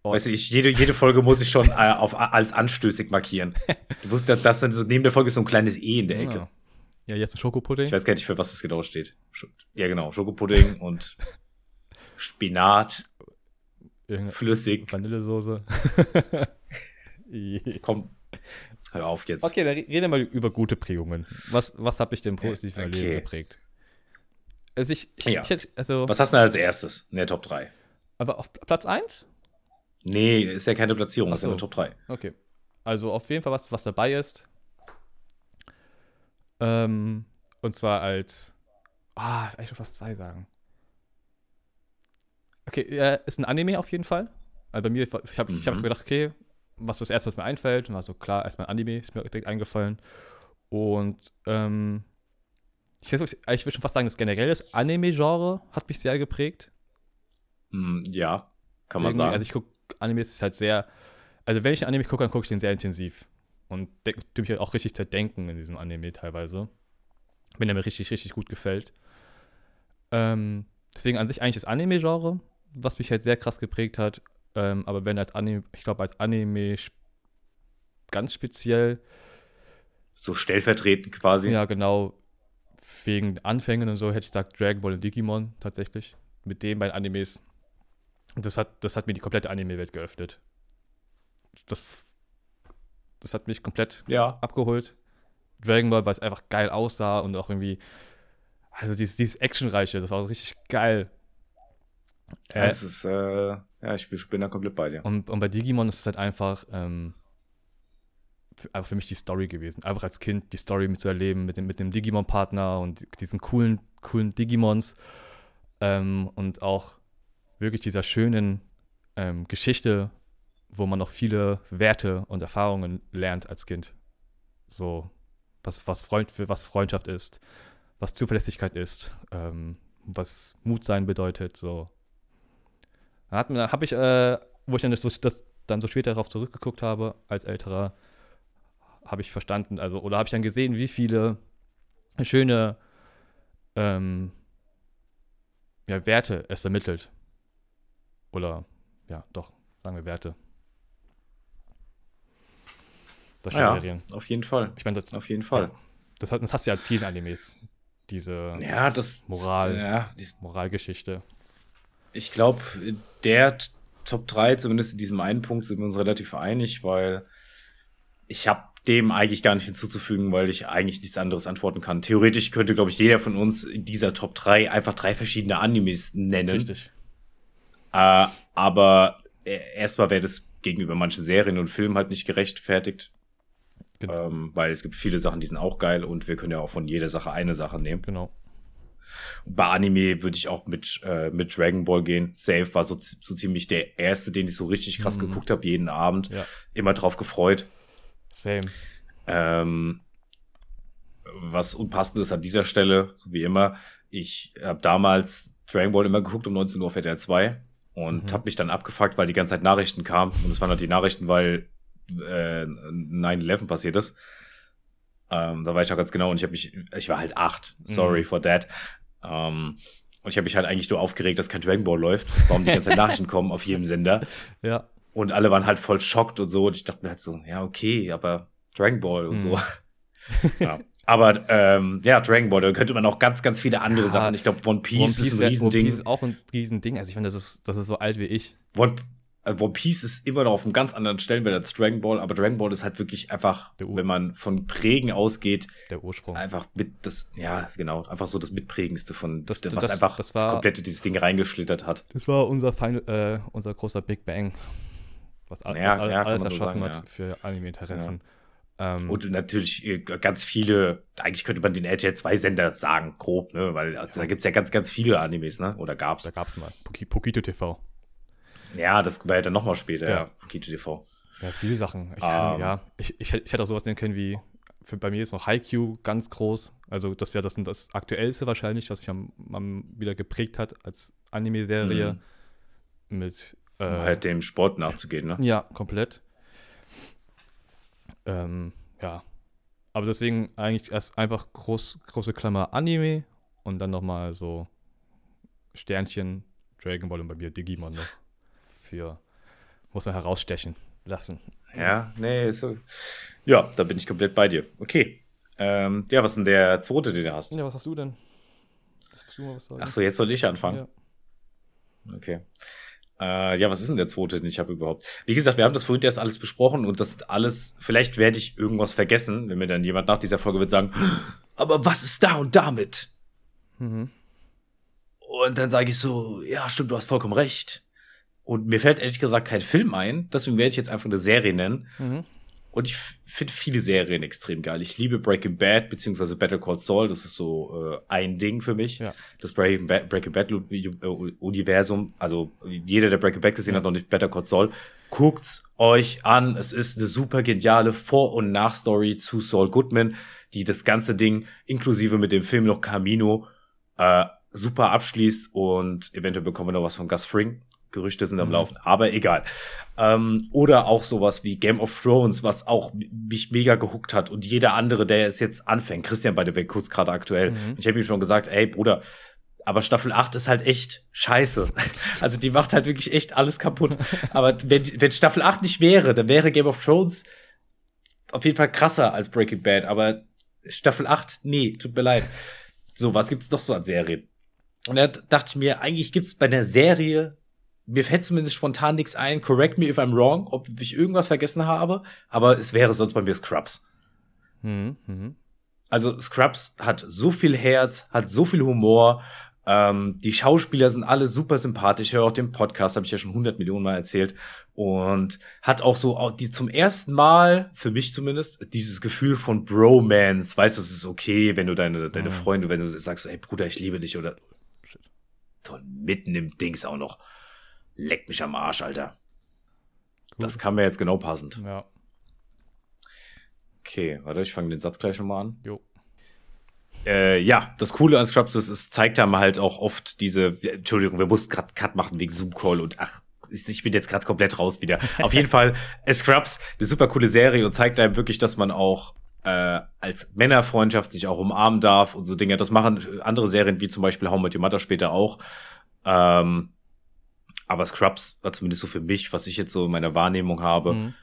Weißt du, ich, jede, jede Folge muss ich schon äh, auf, als anstößig markieren. Du wusstest, das sind so, neben der Folge ist so ein kleines E in der Ecke. Ja, ja jetzt ein Schokopudding. Ich weiß gar nicht, für was das genau steht. Sch- Ja, genau, Schokopudding (laughs) und Spinat, Irgendeine flüssig. Vanillesoße. (laughs) (laughs) Komm, hör auf jetzt. okay, dann re- reden wir mal über gute Prägungen. Was, was habe ich denn positiv im Okay. Leben geprägt? Also ich, ich, Ja. ich also, Was hast du denn als erstes in der Top 3? aber auf Platz 1? Nee, ist ja keine Platzierung, ist ja eine. Top 3. Okay. Also auf jeden Fall was, was dabei ist. Ähm, und zwar als. Ah, ich schon fast zwei sagen. Okay, ja, ist ein Anime auf jeden Fall. Also bei mir, ich habe ich hab Mhm. so gedacht, okay, was ist das erste, was mir einfällt? Und war so, klar, erstmal ein Anime, ist mir direkt eingefallen. Und ähm, ich, ich würde schon fast sagen, das generelle Anime-Genre hat mich sehr geprägt. Hm, ja, kann man Irgendwie, sagen. Also ich gucke Animes ist halt sehr, also wenn ich einen Anime gucke, dann gucke ich den sehr intensiv und tue mich halt auch richtig zerdenken in diesem Anime teilweise. Wenn der mir richtig, richtig gut gefällt. Ähm, deswegen an sich eigentlich das Anime-Genre, was mich halt sehr krass geprägt hat. Ähm, aber wenn als Anime, ich glaube als Anime ganz speziell, so stellvertretend quasi. ja genau, wegen Anfängen und so hätte ich gesagt Dragon Ball und Digimon tatsächlich. Mit den beiden Animes. Und das hat, das hat mir die komplette Anime-Welt geöffnet. Das, das hat mich komplett ja. abgeholt. Dragon Ball, weil es einfach geil aussah und auch irgendwie, also dieses, dieses Actionreiche, das war richtig geil. Ja, es ist, äh, ja, ich bin da komplett bei dir. Und, und bei Digimon ist es halt einfach, ähm, für, einfach für mich die Story gewesen. Einfach als Kind die Story mitzuerleben mit dem, mit dem Digimon-Partner und diesen coolen, coolen Digimons. Ähm, und auch wirklich dieser schönen ähm, Geschichte, wo man noch viele Werte und Erfahrungen lernt als Kind. So, was, was, Freund, was Freundschaft ist, was Zuverlässigkeit ist, ähm, was Mut sein bedeutet. So. Da habe ich, äh, wo ich dann das, das, dann so später darauf zurückgeguckt habe, als älterer, habe ich verstanden, also, oder habe ich dann gesehen, wie viele schöne ähm, ja, Werte es ermittelt. Oder, ja, doch, sagen wir Werte. Solche ja, Serien. Auf jeden Fall. Ich meine, das, auf jeden Fall. Das, das hast du ja in vielen Animes. Diese ja, das, Moral, ja, Moralgeschichte. Ich glaube, der Top 3, zumindest in diesem einen Punkt, sind wir uns relativ einig, weil ich habe dem eigentlich gar nicht hinzuzufügen, weil ich eigentlich nichts anderes antworten kann. Theoretisch könnte, glaube ich, jeder von uns in dieser Top 3 einfach drei verschiedene Animes nennen. Richtig. Äh, aber äh, erstmal wäre das gegenüber manchen Serien und Filmen halt nicht gerechtfertigt. Genau. Ähm, weil es gibt viele Sachen, die sind auch geil und wir können ja auch von jeder Sache eine Sache nehmen. Genau. Bei Anime würde ich auch mit, äh, mit Dragon Ball gehen. Safe war so, so ziemlich der erste, den ich so richtig krass mhm. geguckt habe, jeden Abend. Ja. Immer drauf gefreut. Same. Ähm, was unpassend ist an dieser Stelle, so wie immer, ich habe damals Dragon Ball immer geguckt um 19 Uhr auf RTL 2 und mhm. habe mich dann abgefuckt, weil die ganze Zeit Nachrichten kamen. Und es waren halt die Nachrichten, weil äh, 9-11 passiert ist. Ähm, da war ich auch ganz genau und ich habe mich, ich war halt acht, sorry mhm. for that. Ähm, und ich habe mich halt eigentlich nur aufgeregt, dass kein Dragon Ball läuft, warum die ganze Zeit Nachrichten kommen auf jedem Sender. (laughs) Ja. Und alle waren halt voll schockt und so. Und ich dachte mir halt so, ja, okay, aber Dragon Ball und mhm. so. (laughs) ja. Aber ähm, ja, Dragon Ball, da könnte man auch ganz, ganz viele andere ja, Sachen. Ich glaube, One Piece, One Piece ist ein Riesending. One Piece ist auch ein Riesending. Also ich finde, das ist, das ist so alt wie ich. One, äh, One Piece ist immer noch auf einem ganz anderen Stellenwert als Dragon Ball, aber Dragon Ball ist halt wirklich einfach, wenn man von Prägen ausgeht, der Ursprung. Einfach mit das, ja, genau, einfach so das Mitprägendste von, das, was das, einfach das war, komplett dieses Ding reingeschlittert hat. Das war unser, Final, äh, unser großer Big Bang was, ja, was ja, alles erschaffen so sagen, hat ja. für Anime-Interessen. Ja. Ähm, und natürlich äh, ganz viele, eigentlich könnte man den RTL 2 Sender sagen, grob, ne? Weil also, da gibt es ja ganz, ganz viele Animes, ne? Oder gab's? Da gab's mal. Pokito TV. Ja, das war ja dann nochmal später, ja. Pokito TV. Ja, viele Sachen. Ich, um, ähm. ja, ich, ich, ich hätte auch sowas nennen können wie, für, bei mir ist noch Haikyuu ganz groß. Also, das wäre das, das aktuellste wahrscheinlich, was mich am, am wieder geprägt hat als Anime-Serie. Mhm. Mit um äh, halt dem Sport nachzugehen, ne? Ja, komplett. Ähm, ja. Aber deswegen eigentlich erst einfach groß, große Klammer Anime und dann nochmal so Sternchen, Dragon Ball und bei mir Digimon noch. Für, muss man herausstechen lassen. Ja, nee, so. Ja, da bin ich komplett bei dir. Okay. Ähm, ja, was ist denn der zweite, den du hast? Ja, was hast du denn? Ach so, jetzt soll ich anfangen. Ja. Okay. Äh, ja, was ist denn der zweite, den ich habe überhaupt? Wie gesagt, wir haben das vorhin erst alles besprochen und das alles, vielleicht werde ich irgendwas vergessen, wenn mir dann jemand nach dieser Folge wird sagen, aber was ist da und damit? Mhm. Und dann sage ich so, ja, stimmt, du hast vollkommen recht. Und mir fällt ehrlich gesagt kein Film ein, deswegen werde ich jetzt einfach eine Serie nennen. Mhm. Und ich finde viele Serien extrem geil. Ich liebe Breaking Bad beziehungsweise Better Call Saul. Das ist so äh, ein Ding für mich. Ja. Das Breaking Bad, Breaking Bad äh, Universum. Also jeder, der Breaking Bad gesehen ja. hat, noch nicht Better Call Saul. Guckt's euch an. Es ist eine super geniale Vor- und Nachstory zu Saul Goodman, die das ganze Ding inklusive mit dem Film noch Camino äh, super abschließt und eventuell bekommen wir noch was von Gus Fring. Gerüchte sind am mhm. Laufen, aber egal. Ähm, oder auch sowas wie Game of Thrones, was auch mich mega gehuckt hat und jeder andere, der es jetzt anfängt, Christian bei der Weg kurz gerade aktuell. Mhm. Ich habe ihm schon gesagt, ey Bruder, aber Staffel 8 ist halt echt scheiße. (laughs) Also die macht halt wirklich echt alles kaputt. (laughs) aber wenn, wenn Staffel 8 nicht wäre, dann wäre Game of Thrones auf jeden Fall krasser als Breaking Bad, aber Staffel 8, nee, tut mir leid. So, was gibt's noch so an Serien? Und da dachte ich mir, eigentlich gibt's bei einer Serie mir fällt zumindest spontan nichts ein. Correct me if I'm wrong, ob ich irgendwas vergessen habe. Aber es wäre sonst bei mir Scrubs. Mhm, mhm. Also Scrubs hat so viel Herz, hat so viel Humor. Ähm, die Schauspieler sind alle super sympathisch. Ich höre auch den Podcast, habe ich ja schon 100 Millionen Mal erzählt. Und hat auch so auch die zum ersten Mal, für mich zumindest, dieses Gefühl von Bromance. Weißt du, es ist okay, wenn du deine, deine Freunde, wenn du sagst, hey Bruder, ich liebe dich oder Toll, mitten im Dings auch noch. Leck mich am Arsch, Alter. Gut. Das kann mir jetzt genau passend. Ja. Okay, warte, ich fange den Satz gleich nochmal an. Jo. Äh, ja, das Coole an Scrubs ist, es zeigt einem halt auch oft diese, Entschuldigung, wir mussten gerade Cut machen wegen Zoom-Call und ach, ich bin jetzt gerade komplett raus wieder. (laughs) Auf jeden Fall, Scrubs, eine super coole Serie und zeigt einem wirklich, dass man auch äh, als Männerfreundschaft sich auch umarmen darf und so Dinge. Das machen andere Serien wie zum Beispiel How Met Your Mother später auch. Ähm, aber Scrubs war zumindest so für mich, was ich jetzt so in meiner Wahrnehmung habe, mhm.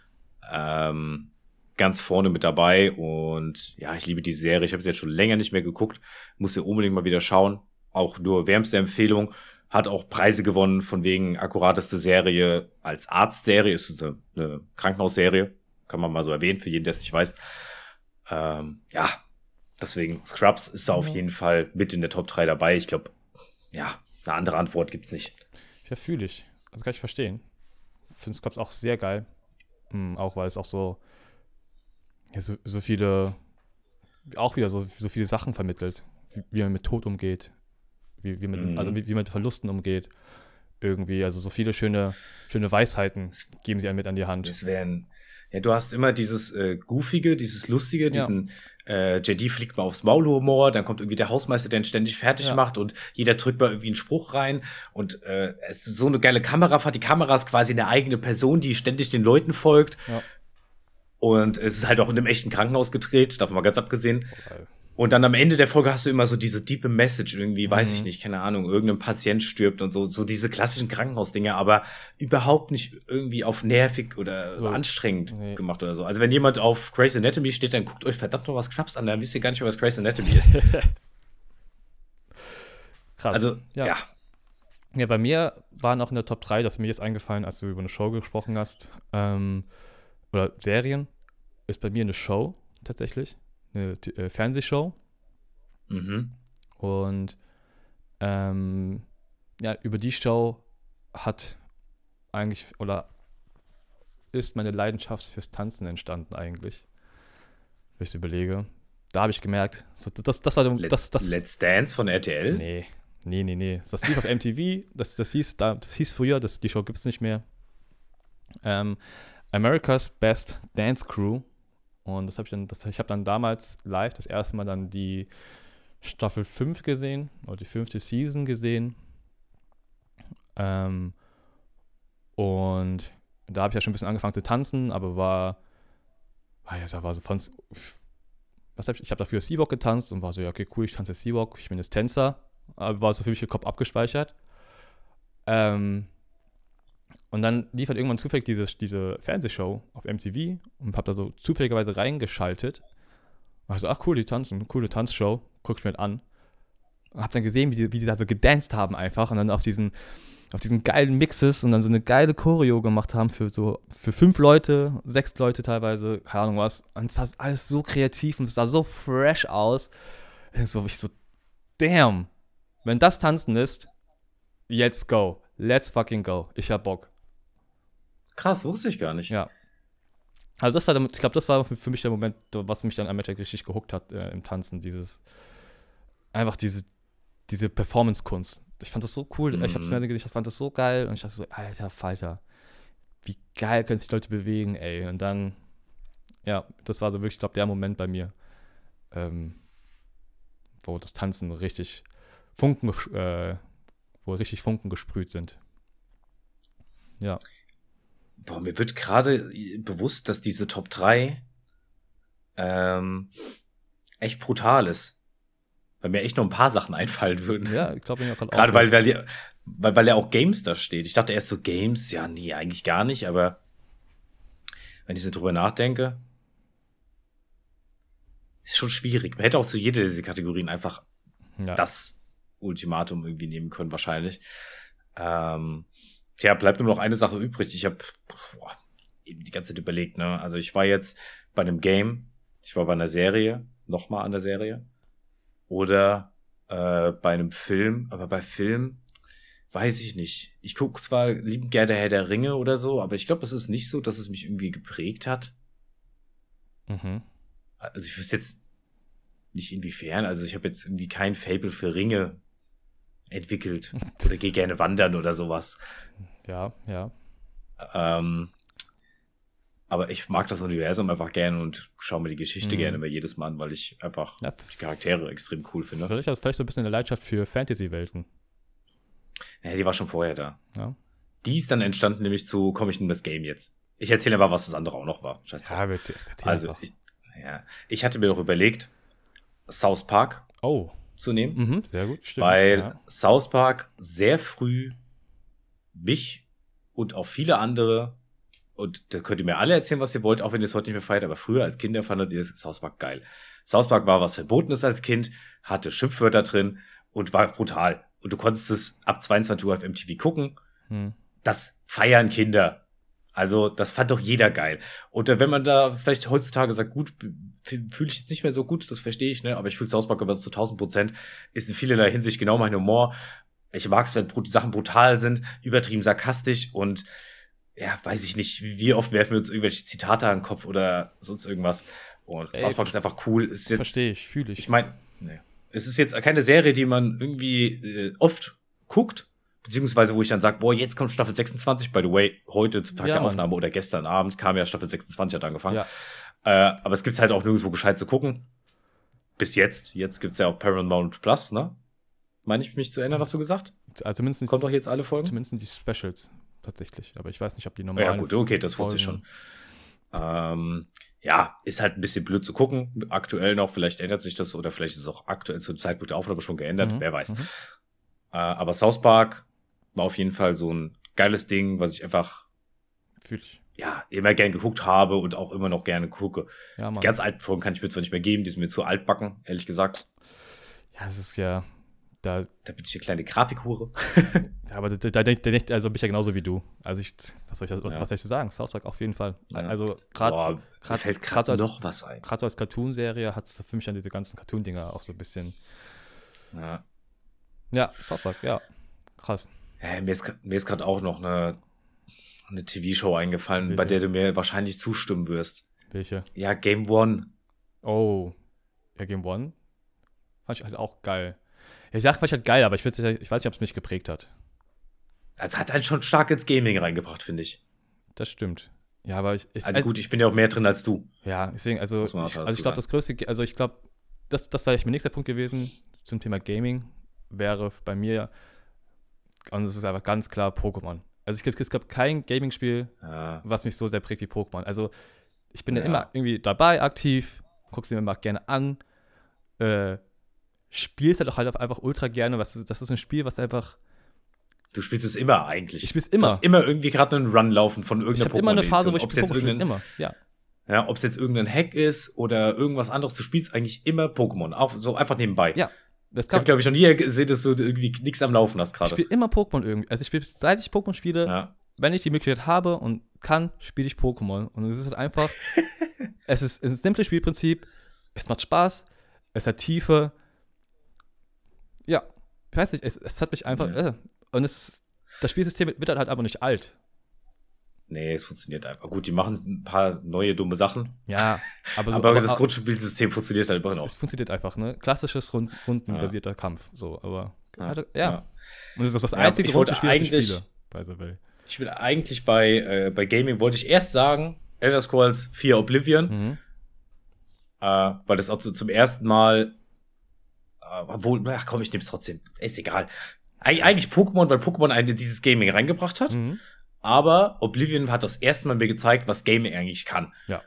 ähm, ganz vorne mit dabei. Und ja, ich liebe die Serie. Ich habe sie jetzt schon länger nicht mehr geguckt. Muss sie unbedingt mal wieder schauen. Auch nur wärmste Empfehlung. Hat auch Preise gewonnen von wegen akkurateste Serie als Arztserie. Ist eine, eine Krankenhausserie. Kann man mal so erwähnen, für jeden, der es nicht weiß. Ähm, ja, deswegen Scrubs ist da auf jeden Fall mit in der Top 3 dabei. Ich glaube, ja, eine andere Antwort gibt's nicht. Ja, fühle ich. Das kann ich verstehen. Ich finde Scrubs auch sehr geil. Mhm, auch weil es auch so, ja, so, so viele, auch wieder so, so viele Sachen vermittelt. Wie, wie man mit Tod umgeht. Wie, wie man, mhm. Also wie, wie man mit Verlusten umgeht. Irgendwie. Also so viele schöne, schöne Weisheiten geben sie einem mit an die Hand. Es wären ja, du hast immer dieses äh, Goofige, dieses Lustige, diesen ja. äh, JD fliegt mal aufs Maulhumor, dann kommt irgendwie der Hausmeister, der ihn ständig fertig ja. macht und jeder drückt mal irgendwie einen Spruch rein und äh, es ist so eine geile Kamerafahrt. Die Kamera ist quasi eine eigene Person, die ständig den Leuten folgt. Ja. Und es ist halt auch in einem echten Krankenhaus gedreht, davon mal ganz abgesehen. Okay. Und dann am Ende der Folge hast du immer so diese diepe Message irgendwie, weiß mhm. ich nicht, keine Ahnung, irgendein Patient stirbt und so, so diese klassischen Krankenhausdinge, aber überhaupt nicht irgendwie auf nervig oder so. anstrengend nee. gemacht oder so. Also wenn jemand auf Grey's Anatomy steht, dann guckt euch verdammt noch was Knaps an, dann wisst ihr gar nicht mehr, was Grey's Anatomy ist. (laughs) Krass. Also, ja. ja. Ja, bei mir war noch in der Top 3, das ist mir jetzt eingefallen, als du über eine Show gesprochen hast, ähm, oder Serien, ist bei mir eine Show tatsächlich eine äh, Fernsehshow. Mhm. Und ähm, ja, über die Show hat eigentlich oder ist meine Leidenschaft fürs Tanzen entstanden eigentlich. Wenn ich überlege. Da habe ich gemerkt, so, das, das war das, das, Let's Dance von RTL? Nee, nee, nee, nee. Das lief auf (laughs) MTV, das, das, hieß, das hieß früher, das, die Show gibt es nicht mehr. Ähm, America's Best Dance Crew und das habe ich dann, das, ich habe dann damals live das erste Mal dann die Staffel 5 gesehen oder die fünfte Season gesehen. Ähm, und da habe ich ja schon ein bisschen angefangen zu tanzen, aber war, war ja, war so von, was hab ich, ich habe dafür Seawalk getanzt und war so, ja, okay, cool, ich tanze Seawalk, ich bin jetzt Tänzer, aber war so für mich im Kopf abgespeichert. Ähm, und dann lief halt irgendwann zufällig diese, diese Fernsehshow auf MTV und hab da so zufälligerweise reingeschaltet. Und war so, ach cool, die tanzen, coole Tanzshow, guck ich mir an. Und hab dann gesehen, wie die, wie die da so gedanced haben einfach und dann auf diesen, auf diesen geilen Mixes und dann so eine geile Choreo gemacht haben für so, für fünf Leute, sechs Leute teilweise, keine Ahnung was. Und es war alles so kreativ und es sah so fresh aus. Und so, ich so, damn, wenn das Tanzen ist, let's go. Let's fucking go. Ich hab Bock. Krass, wusste ich gar nicht. Ja. Also das war, der, ich glaube, das war für mich der Moment, was mich dann am Ende richtig gehuckt hat äh, im Tanzen. Dieses, einfach diese, diese Performance-Kunst. Ich fand das so cool. Mhm. Ich habe es mir ich fand das so geil und ich dachte so, alter Falter, wie geil können sich Leute bewegen, ey. Und dann, ja, das war so wirklich, ich glaube, der Moment bei mir, ähm, wo das Tanzen richtig Funken, äh, wo richtig Funken gesprüht sind. Ja. Boah, mir wird gerade bewusst, dass diese Top 3 ähm, echt brutal ist. Weil mir echt noch ein paar Sachen einfallen würden. Ja, ich glaube, auch gerade weil, weil, weil, weil er auch Games da steht. Ich dachte erst so Games, ja, nee, eigentlich gar nicht, aber wenn ich so drüber nachdenke, ist schon schwierig. Man hätte auch zu jeder dieser Kategorien einfach ja. das Ultimatum irgendwie nehmen können, wahrscheinlich. Ähm, Tja, bleibt nur noch eine Sache übrig. Ich habe eben die ganze Zeit überlegt, ne? Also ich war jetzt bei einem Game, ich war bei einer Serie nochmal an der Serie. Oder äh, bei einem Film, aber bei Film weiß ich nicht. Ich gucke zwar liebend gerne Herr der Ringe oder so, aber ich glaube, es ist nicht so, dass es mich irgendwie geprägt hat. Mhm. Also ich wüsste jetzt nicht inwiefern. Also ich habe jetzt irgendwie kein Fable für Ringe entwickelt oder gehe gerne wandern oder sowas. Ja, ja. Ähm, aber ich mag das Universum einfach gerne und schaue mir die Geschichte Mhm. gerne immer jedes Mal an, weil ich einfach Ja, die Charaktere extrem cool finde. Vielleicht, vielleicht so ein bisschen eine Leidenschaft für Fantasy-Welten. Ja, die war schon vorher da. Ja. Die ist dann entstanden, nämlich zu, komme ich in das Game jetzt. Ich erzähle aber, was das andere auch noch war. Scheiß drauf. Ja, wir also, ich, ja, ich hatte mir doch überlegt, South Park Oh, zu nehmen, mhm, sehr gut, stimmt. weil ja. South Park sehr früh mich und auch viele andere, und da könnt ihr mir alle erzählen, was ihr wollt, auch wenn ihr es heute nicht mehr feiert, aber früher als Kinder fandet ihr South Park geil. South Park war was Verbotenes als Kind, hatte Schimpfwörter drin und war brutal. Und du konntest es ab 22 Uhr auf MTV gucken. Hm. Das feiern Kinder. Also, das fand doch jeder geil. Und wenn man da vielleicht heutzutage sagt, gut, fühle ich jetzt nicht mehr so gut, das verstehe ich, ne? Aber ich fühle South Park aber zu 1000 Prozent, ist in vielerlei Hinsicht genau mein Humor. Ich mag es, wenn Sachen brutal sind, übertrieben sarkastisch und ja, weiß ich nicht, wie oft werfen wir uns irgendwelche Zitate an den Kopf oder sonst irgendwas. Und Ey, South Park ist einfach cool. Ist jetzt, Verstehe ich, fühle ich. ich meine, nee. es ist jetzt keine Serie, die man irgendwie äh, oft guckt, beziehungsweise wo ich dann sage, boah, jetzt kommt Staffel 26, by the way, heute zu Tag Ja, der Mann. Aufnahme oder gestern Abend kam ja Staffel 26 hat angefangen. Ja. Äh, aber es gibt's halt auch nirgendwo gescheit zu gucken. Bis jetzt. Jetzt gibt's ja auch Paramount Plus, ne? Meine ich mich zu erinnern, hast du gesagt? also zumindest, Kommt doch jetzt alle Folgen? zumindest die Specials tatsächlich. Aber ich weiß nicht, ob die Ja, normalen. gut, okay, das wusste ich schon. Ähm, ja, ist halt ein bisschen blöd zu gucken. Aktuell noch, vielleicht ändert sich das oder vielleicht ist es auch aktuell zum Zeitpunkt der Aufnahme schon geändert, Mhm, wer weiß. mhm. Äh, aber South Park war auf jeden Fall so ein geiles Ding, was ich einfach, Fühle ich. ja, immer gern geguckt habe und auch immer noch gerne gucke. Ja, Die ganz alten Folgen kann ich mir zwar nicht mehr geben, die sind mir zu altbacken, ehrlich gesagt. Ja, das ist ja. Da, Da bin ich eine kleine Grafikhure. (laughs) ja, aber da, da, da, also bin ich ja genauso wie du. Also ich, was soll ich, was, Ja. was soll ich sagen? South Park auf jeden Fall. Also gerade fällt gerade als- noch was ein. gerade so als Cartoon-Serie hat es für mich dann diese ganzen Cartoon-Dinger auch so ein bisschen. Ja. Ja, South Park, ja. Krass. Ja, mir ist, mir ist gerade auch noch eine, eine TV-Show eingefallen, bei Welche? der du mir wahrscheinlich zustimmen wirst. Welche? Ja, Game One. Oh. Ja, Game One. Fand ich halt auch geil. Ja, ich sag, fand ich halt geil, aber ich, weiß nicht, ob es mich geprägt hat. Das hat einen schon stark ins Gaming reingebracht, finde ich. Das stimmt. Ja, aber ich. ich Also gut, ich bin ja auch mehr drin als du. Ja, deswegen, also, ich, also ich glaube, das größte, also ich glaube, das, das wäre mein nächster Punkt gewesen zum Thema Gaming, wäre bei mir, und es ist einfach ganz klar Pokémon. Also ich glaube, es gab kein Gaming-Spiel, Ja, was mich so sehr prägt wie Pokémon. Also ich bin ja. Immer irgendwie dabei, aktiv, guck's mir mal gerne an, äh, spiel's halt auch halt einfach ultra gerne, was, das ist ein Spiel, was einfach, du spielst es immer eigentlich. ich spiel's Du immer. hast immer irgendwie gerade einen Run laufen von Ich irgendeiner habe immer eine Phase, wo ich Ob es jetzt, Pokémon irgendein, immer, ja. ja, ob's jetzt irgendein Hack ist oder irgendwas anderes, du spielst eigentlich immer Pokémon. Auch so einfach nebenbei. Ja, Das Ich habe, kann, glaube ich, noch nie gesehen, dass du irgendwie nichts am Laufen hast ich gerade. spiele immer Pokémon irgendwie. Also ich spiele, seit ich Pokémon spiele, Ja. wenn ich die Möglichkeit habe und kann, spiele ich Pokémon. Und es ist halt einfach, (laughs) es ist ein simples Spielprinzip, es macht Spaß, es hat Tiefe. Ja, ich weiß nicht, es, es hat mich einfach, Ja. äh, und es das Spielsystem wird halt einfach nicht alt. Nee, es funktioniert einfach. Gut, die machen ein paar neue dumme Sachen, Ja, aber, (laughs) so, aber, das aber Grundspielsystem funktioniert halt immer noch. es funktioniert einfach, ne? Klassisches Rund, rundenbasierter Kampf, so, aber ja. ja. Und es ist das Ja, einzige ich wollte Rundenspiel, das ich eigentlich- spiele, by the way. Ich bin eigentlich bei, äh, bei Gaming, wollte ich erst sagen, Elder Scrolls 4 Oblivion, Mhm. äh, weil das auch so zum ersten Mal, äh, obwohl, ach komm, ich nehm's trotzdem, ist egal. Eig eigentlich Pokémon, weil Pokémon eine dieses Gaming reingebracht hat, Mhm. Aber Oblivion hat das erste Mal mir gezeigt, was Gaming eigentlich kann. Ja.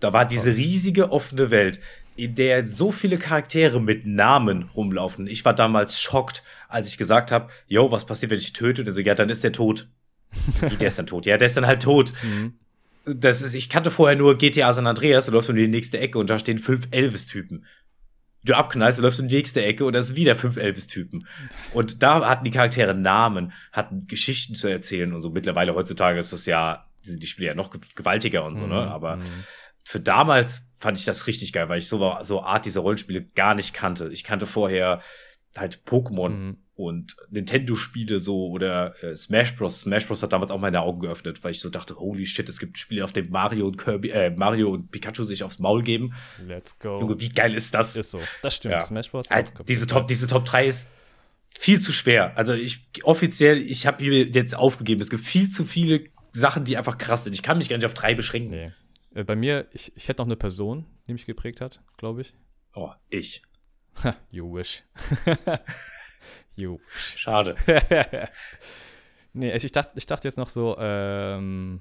Da war diese riesige offene Welt, in der so viele Charaktere mit Namen rumlaufen. Ich war damals schockt, als ich gesagt habe, yo, was passiert, wenn ich töte? Und er so, ja, dann ist der tot. (laughs) Wie, der ist dann tot? Ja, der ist dann halt tot. Mhm. Das ist, ich kannte vorher nur GTA San Andreas, du läufst um die nächste Ecke und da stehen fünf Elvis-Typen. Du abknallst, du läufst um die nächste Ecke und da sind wieder fünf Elvis-Typen. Und da hatten die Charaktere Namen, hatten Geschichten zu erzählen und so. Mittlerweile heutzutage ist das ja, die die Spiele ja noch gewaltiger und so, ne? Mhm. Aber Mhm. für damals fand ich das richtig geil, weil ich so, so Art dieser Rollenspiele gar nicht kannte. Ich kannte vorher halt Pokémon mhm. Und Nintendo-Spiele so oder äh, Smash Bros. Smash Bros. hat damals auch meine Augen geöffnet, weil ich so dachte, holy shit, es gibt Spiele, auf denen Mario und Kirby, äh, Mario und Pikachu sich aufs Maul geben. Let's go. Junge, wie geil ist das? Ist so. Das stimmt. Ja. Smash Bros. Halt, diese Top, diese Top 3 ist viel zu schwer. Also ich offiziell, ich habe hier jetzt aufgegeben. Es gibt viel zu viele Sachen, die einfach krass sind. Ich kann mich gar nicht auf drei beschränken. Nee. Äh, bei mir, ich, ich hätte noch eine Person, die mich geprägt hat, glaube ich. Oh, ich. you wish. (laughs) wish. Schade. (laughs) nee, also ich dachte, ich dachte jetzt noch so, ähm,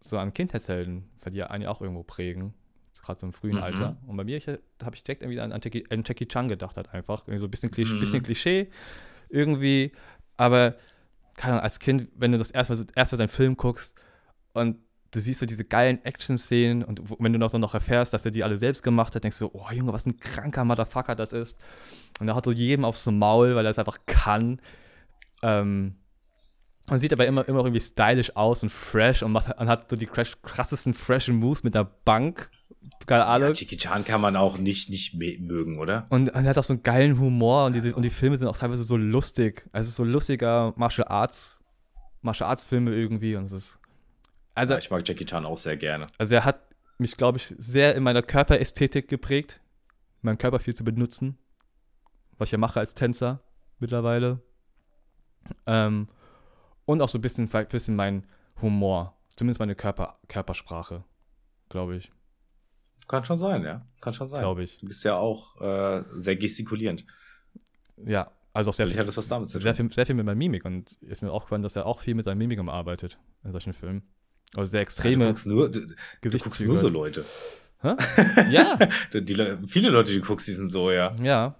so an Kindheitshelden, weil die ja einen auch irgendwo prägen. Gerade so im frühen Mhm. Alter. Und bei mir habe ich direkt irgendwie an, an, Jackie, an Jackie Chan gedacht, halt einfach. Irgendwie so ein bisschen, Klisch, Mhm. bisschen Klischee irgendwie. Aber, keine Ahnung, als Kind, wenn du das erstmal so, erstmal seinen Film guckst und du siehst so diese geilen Action-Szenen und wenn du noch, dann noch erfährst, dass er die alle selbst gemacht hat, denkst du, oh Junge, was ein kranker Motherfucker das ist. Und er hat so jedem aufs Maul, weil er es einfach kann. Ähm, und sieht aber immer, immer irgendwie stylisch aus und fresh und, macht, und hat so die krassesten freshen Moves mit der Bank. Keine Ahnung. Ja, Jackie Chan kann man auch nicht, nicht mögen, oder? Und, und er hat auch so einen geilen Humor und, diese, und die Filme sind auch teilweise so lustig. Also es ist so lustiger Martial Arts, Martial Arts Filme irgendwie und es ist. Also, Ja, ich mag Jackie Chan auch sehr gerne. also er hat mich, glaube ich, sehr in meiner Körperästhetik geprägt, meinen Körper viel zu benutzen, was ich ja mache als Tänzer mittlerweile. Ähm, und auch so ein bisschen, bisschen mein Humor, zumindest meine Körper, Körpersprache, glaube ich, Kann schon sein, ja. Kann schon sein. glaube ich. Du bist ja auch äh, sehr gestikulierend. Ja, also auch sehr zu sehr viel, sehr viel mit meiner Mimik und ist mir auch gefallen, dass er auch viel mit seiner Mimik arbeitet in solchen Filmen. Also sehr Ja, du extreme guckst nur, du, du guckst nur so Leute. Hä? (laughs) Ja, Die, die, Le- viele Leute, die du guckst, die sind so, ja. ja,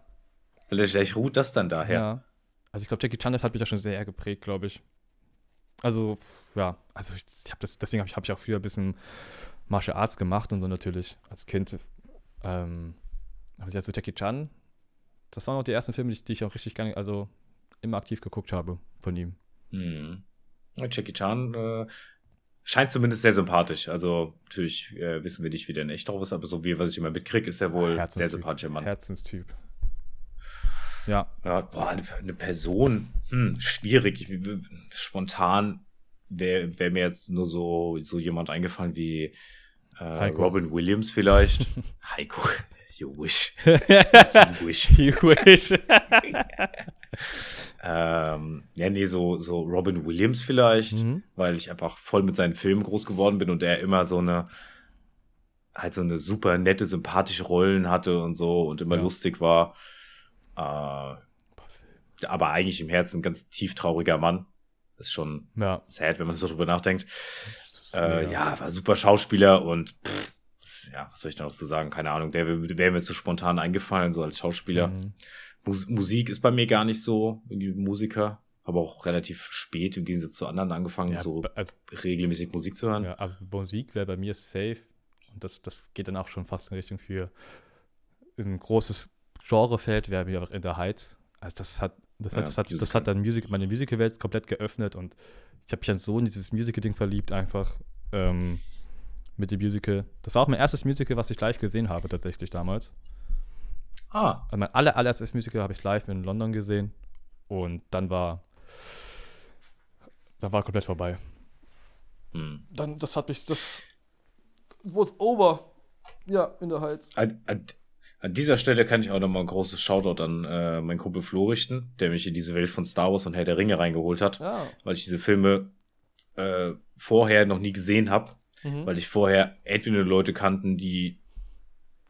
Vielleicht, vielleicht ruht das dann daher. ja. Also ich glaube, Jackie Chan hat mich ja schon sehr geprägt, glaube ich. Also, ja, also ich, ich habe das, deswegen habe ich, hab ich auch früher ein bisschen Martial Arts gemacht und so natürlich als Kind. Ähm, also Jackie Chan, das waren auch die ersten Filme, die, ich- die ich auch richtig gerne, also immer aktiv geguckt habe von ihm. Mhm. Ja, Jackie Chan äh, scheint zumindest sehr sympathisch. Also natürlich äh, wissen wir nicht, wie der in echt drauf ist, aber so wie was ich immer mitkriege, ist er wohl sehr sympathischer Mann. Herzenstyp. Ja, Ja, boah, eine, eine Person, hm, schwierig. Ich, spontan wäre wär mir jetzt nur so, so jemand eingefallen wie äh. Robin Williams vielleicht. (laughs) Heiko, (laughs) you wish. You wish. you (laughs) wish. Ähm, ja, nee, so, so Robin Williams vielleicht, Mhm. weil ich einfach voll mit seinen Filmen groß geworden bin und er immer so eine, halt so eine super nette, sympathische Rollen hatte und so und immer Ja. lustig war. Äh, aber eigentlich im Herzen ein ganz tief trauriger Mann. Das ist schon ja. sad, wenn man so drüber nachdenkt. Äh, ja, war super Schauspieler und pff, ja, was soll ich da noch zu sagen? Keine Ahnung, der wäre wär mir so spontan eingefallen, so als Schauspieler. Mhm. Mus Musik ist bei mir gar nicht so, Musiker. Habe auch relativ spät im Gegensatz zu anderen angefangen, Ja, so also, regelmäßig Musik zu hören. ja, aber Musik wäre bei mir safe. Und das, das geht dann auch schon fast in Richtung für ein großes Genrefeld, wäre mir auch in der Heights. Also das hat, das Ja, hat, das hat, das hat dann Music, meine Musical-Welt komplett geöffnet und ich habe mich dann so in dieses Musical-Ding verliebt, einfach ähm, mit dem Musical. Das war auch mein erstes Musical, was ich live gesehen habe, tatsächlich damals. Ah, Also mein aller, allererstes Musical habe ich live in London gesehen und dann war, dann war komplett vorbei. hm. Dann, das hat mich, das was over. Ja, in der Heiz. an, an, an dieser Stelle kann ich auch nochmal ein großes Shoutout an äh, meinen Kumpel Flo richten, der mich in diese Welt von Star Wars und Herr der Ringe reingeholt hat, Ja. weil ich diese Filme äh, vorher noch nie gesehen habe, Mhm. weil ich vorher entweder Leute kannten, die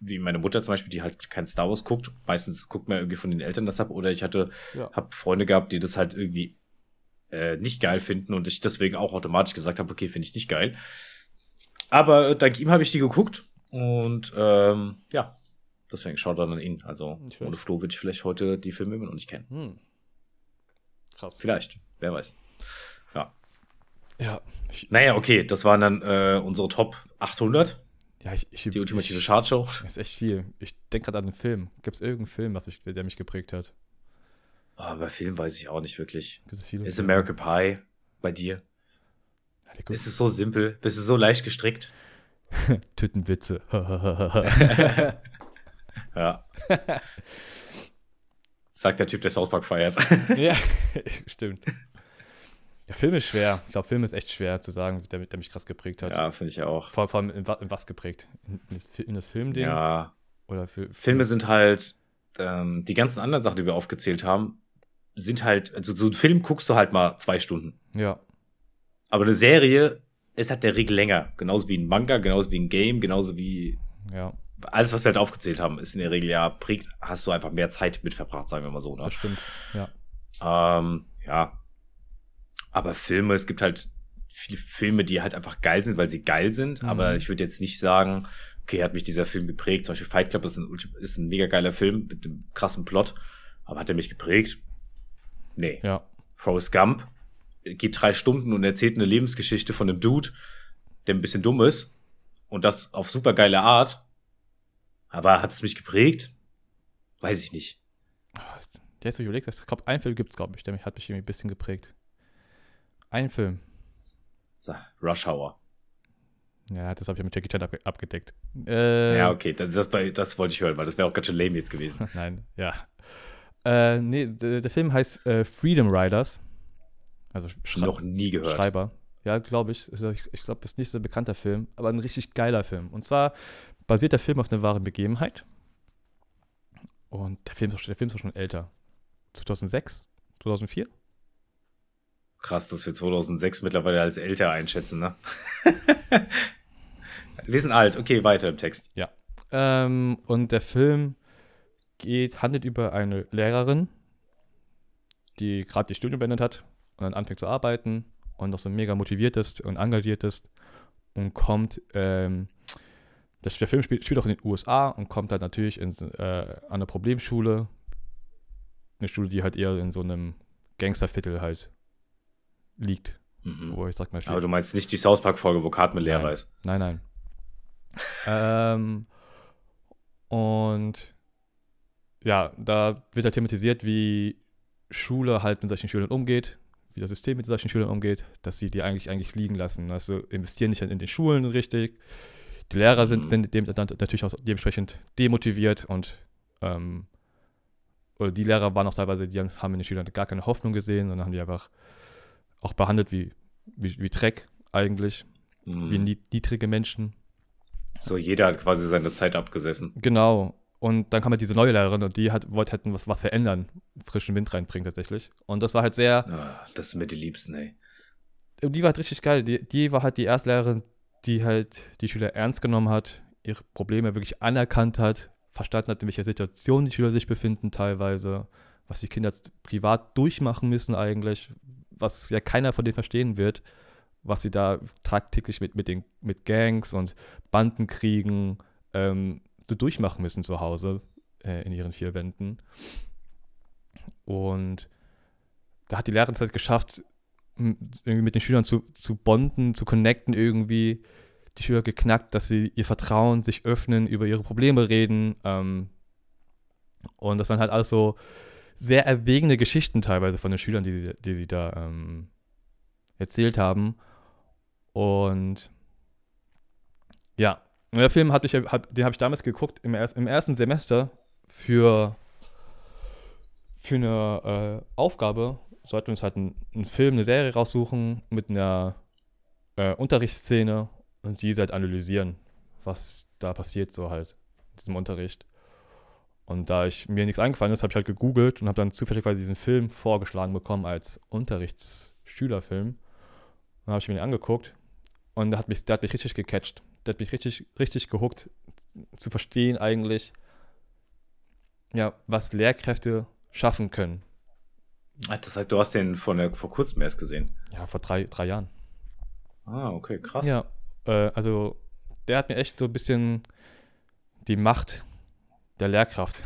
wie meine Mutter zum Beispiel, die halt kein Star Wars guckt. Meistens guckt man irgendwie von den Eltern das ab. Oder ich hatte, Ja. hab Freunde gehabt, die das halt irgendwie äh, nicht geil finden und ich deswegen auch automatisch gesagt habe, okay, finde ich nicht geil. Aber äh, dank ihm habe ich die geguckt und ähm, ja, deswegen schaut dann an ihn. Also schlecht. ohne Flo würde ich vielleicht heute die Filme immer noch nicht kennen. Hm. Krass. Vielleicht, wer weiß. Ja. Naja, okay, das waren dann äh, unsere Top 800, ja, ich, ich, die ultimative ich, Chartshow. (laughs) Das ist echt viel. Ich denke gerade an einen Film. Gibt es irgendeinen Film, was mich, der mich geprägt hat? Oh, bei Film weiß ich auch nicht wirklich. Viele Ist Filme? American Pie bei dir? Ja, Ist es so simpel? Bist du so leicht gestrickt? (laughs) Tütenwitze. (laughs) Ja. Sagt der Typ, der South Park feiert. ja, stimmt. Der Film ist schwer. Ich glaube, Film ist echt schwer zu sagen, der, der mich krass geprägt hat. Ja, finde ich auch. Vor, vor allem in, in was geprägt? In, in das, in das Filmding? Ja, Oder für, für Filme sind halt, ähm, die ganzen anderen Sachen, die wir aufgezählt haben, sind halt, also so einen Film guckst du halt mal zwei Stunden. Ja, Aber eine Serie ist halt der Regel länger. Genauso wie ein Manga, genauso wie ein Game, genauso wie ja, alles, was wir halt aufgezählt haben, ist in der Regel ja prägt, hast du einfach mehr Zeit mit verbracht, sagen wir mal so, ne? das stimmt. Ja. Ähm, ja. Aber Filme, es gibt halt viele Filme, die halt einfach geil sind, weil sie geil sind. Mhm. Aber ich würde jetzt nicht sagen, okay, hat mich dieser Film geprägt. Zum Beispiel Fight Club ist ein, ist ein mega geiler Film mit einem krassen Plot. Aber hat er mich geprägt? Nee. Ja. Forrest Gump geht drei Stunden und erzählt eine Lebensgeschichte von einem Dude, der ein bisschen dumm ist. Und das auf super geile Art. Aber hat es mich geprägt? Weiß ich nicht. Jetzt, wo ich überlegt habe, ich glaube, einen Film gibt es, glaube ich, der mich, hat mich irgendwie ein bisschen geprägt. Ein Film. So, Rush Hour. Ja, das habe ich ja mit Jackie Chan abge abgedeckt. Äh, Ja, okay, das, das, das wollte ich hören, weil das wäre auch ganz schön lame jetzt gewesen. (laughs) Nein, ja. Äh, nee, der, der Film heißt äh, Freedom Riders. Also Schrei Noch nie gehört. Schreiber. Ja, glaube ich. Ich ich glaube, das ist nicht so ein bekannter Film, aber ein richtig geiler Film. Und zwar basiert der Film auf einer wahren Begebenheit. Und der Film, der Film ist auch schon älter. 2006? 2004? Krass, dass wir 2006 mittlerweile als älter einschätzen, ne? (laughs) wir sind alt. Okay, weiter im Text. Ja. Ähm, und der Film geht, handelt über eine Lehrerin, die gerade ihr Studium beendet hat und dann anfängt zu arbeiten und noch so mega motiviert ist und engagiert ist und kommt, ähm, das, der Film spielt, spielt auch in den USA und kommt halt natürlich in, äh, an eine Problemschule. Eine Schule, die halt eher in so einem Gangsterviertel halt liegt. Mhm. Wo ich sag mal, Aber du meinst nicht die South Park-Folge, wo Cartman Lehrer Nein. ist. Nein, nein. (laughs) ähm, und ja, da wird halt thematisiert, wie Schule halt mit solchen Schülern umgeht, wie das System mit solchen Schülern umgeht, dass sie die eigentlich eigentlich liegen lassen. Also investieren nicht in den Schulen richtig. Die Lehrer sind, Mhm. sind dem, dann natürlich auch dementsprechend demotiviert und ähm, oder die Lehrer waren auch teilweise, die haben in den Schülern gar keine Hoffnung gesehen, sondern haben die einfach auch behandelt wie, wie, wie Dreck eigentlich, Mhm. wie nie- niedrige Menschen. So, jeder hat quasi seine Zeit abgesessen. Genau. Und dann kam halt diese neue Lehrerin und die hat, wollte halt was, was verändern, frischen Wind reinbringen tatsächlich. Und das war halt sehr, Ah, das sind mir die Liebsten, ey. die war halt richtig geil. Die, die war halt die erste Lehrerin, die halt die Schüler ernst genommen hat, ihre Probleme wirklich anerkannt hat, verstanden hat, in welcher Situation die Schüler sich befinden teilweise, was die Kinder jetzt privat durchmachen müssen eigentlich, was ja keiner von denen verstehen wird, was sie da tagtäglich mit, mit, den, mit Gangs und Bandenkriegen ähm, so durchmachen müssen zu Hause äh, in ihren vier Wänden. Und da hat die Lehrerin es halt geschafft, irgendwie mit den Schülern zu, zu bonden, zu connecten irgendwie. Die Schüler geknackt, dass sie ihr Vertrauen sich öffnen, über ihre Probleme reden. Ähm, und das waren halt alles so sehr erwägende Geschichten teilweise von den Schülern, die, sie- die sie da ähm, erzählt haben. Und ja, der Film hatte ich, hab, den habe ich damals geguckt im, im ersten Semester für, für eine äh, Aufgabe. Sollten wir uns halt einen, einen Film, eine Serie raussuchen mit einer äh, Unterrichtsszene und diese halt analysieren, was da passiert so halt in diesem Unterricht. Und da ich mir nichts eingefallen ist, habe ich halt gegoogelt und habe dann zufälligerweise diesen Film vorgeschlagen bekommen als Unterrichtsschülerfilm. Dann habe ich mir den angeguckt und der hat mich, der hat mich richtig gecatcht. Der hat mich richtig, richtig gehuckt, zu verstehen eigentlich, ja, was Lehrkräfte schaffen können. Ah, Das heißt, du hast den von der, vor kurzem erst gesehen. Ja, vor drei, drei Jahren. Ah, okay, krass. Ja, äh, also der hat mir echt so ein bisschen die Macht der Lehrkraft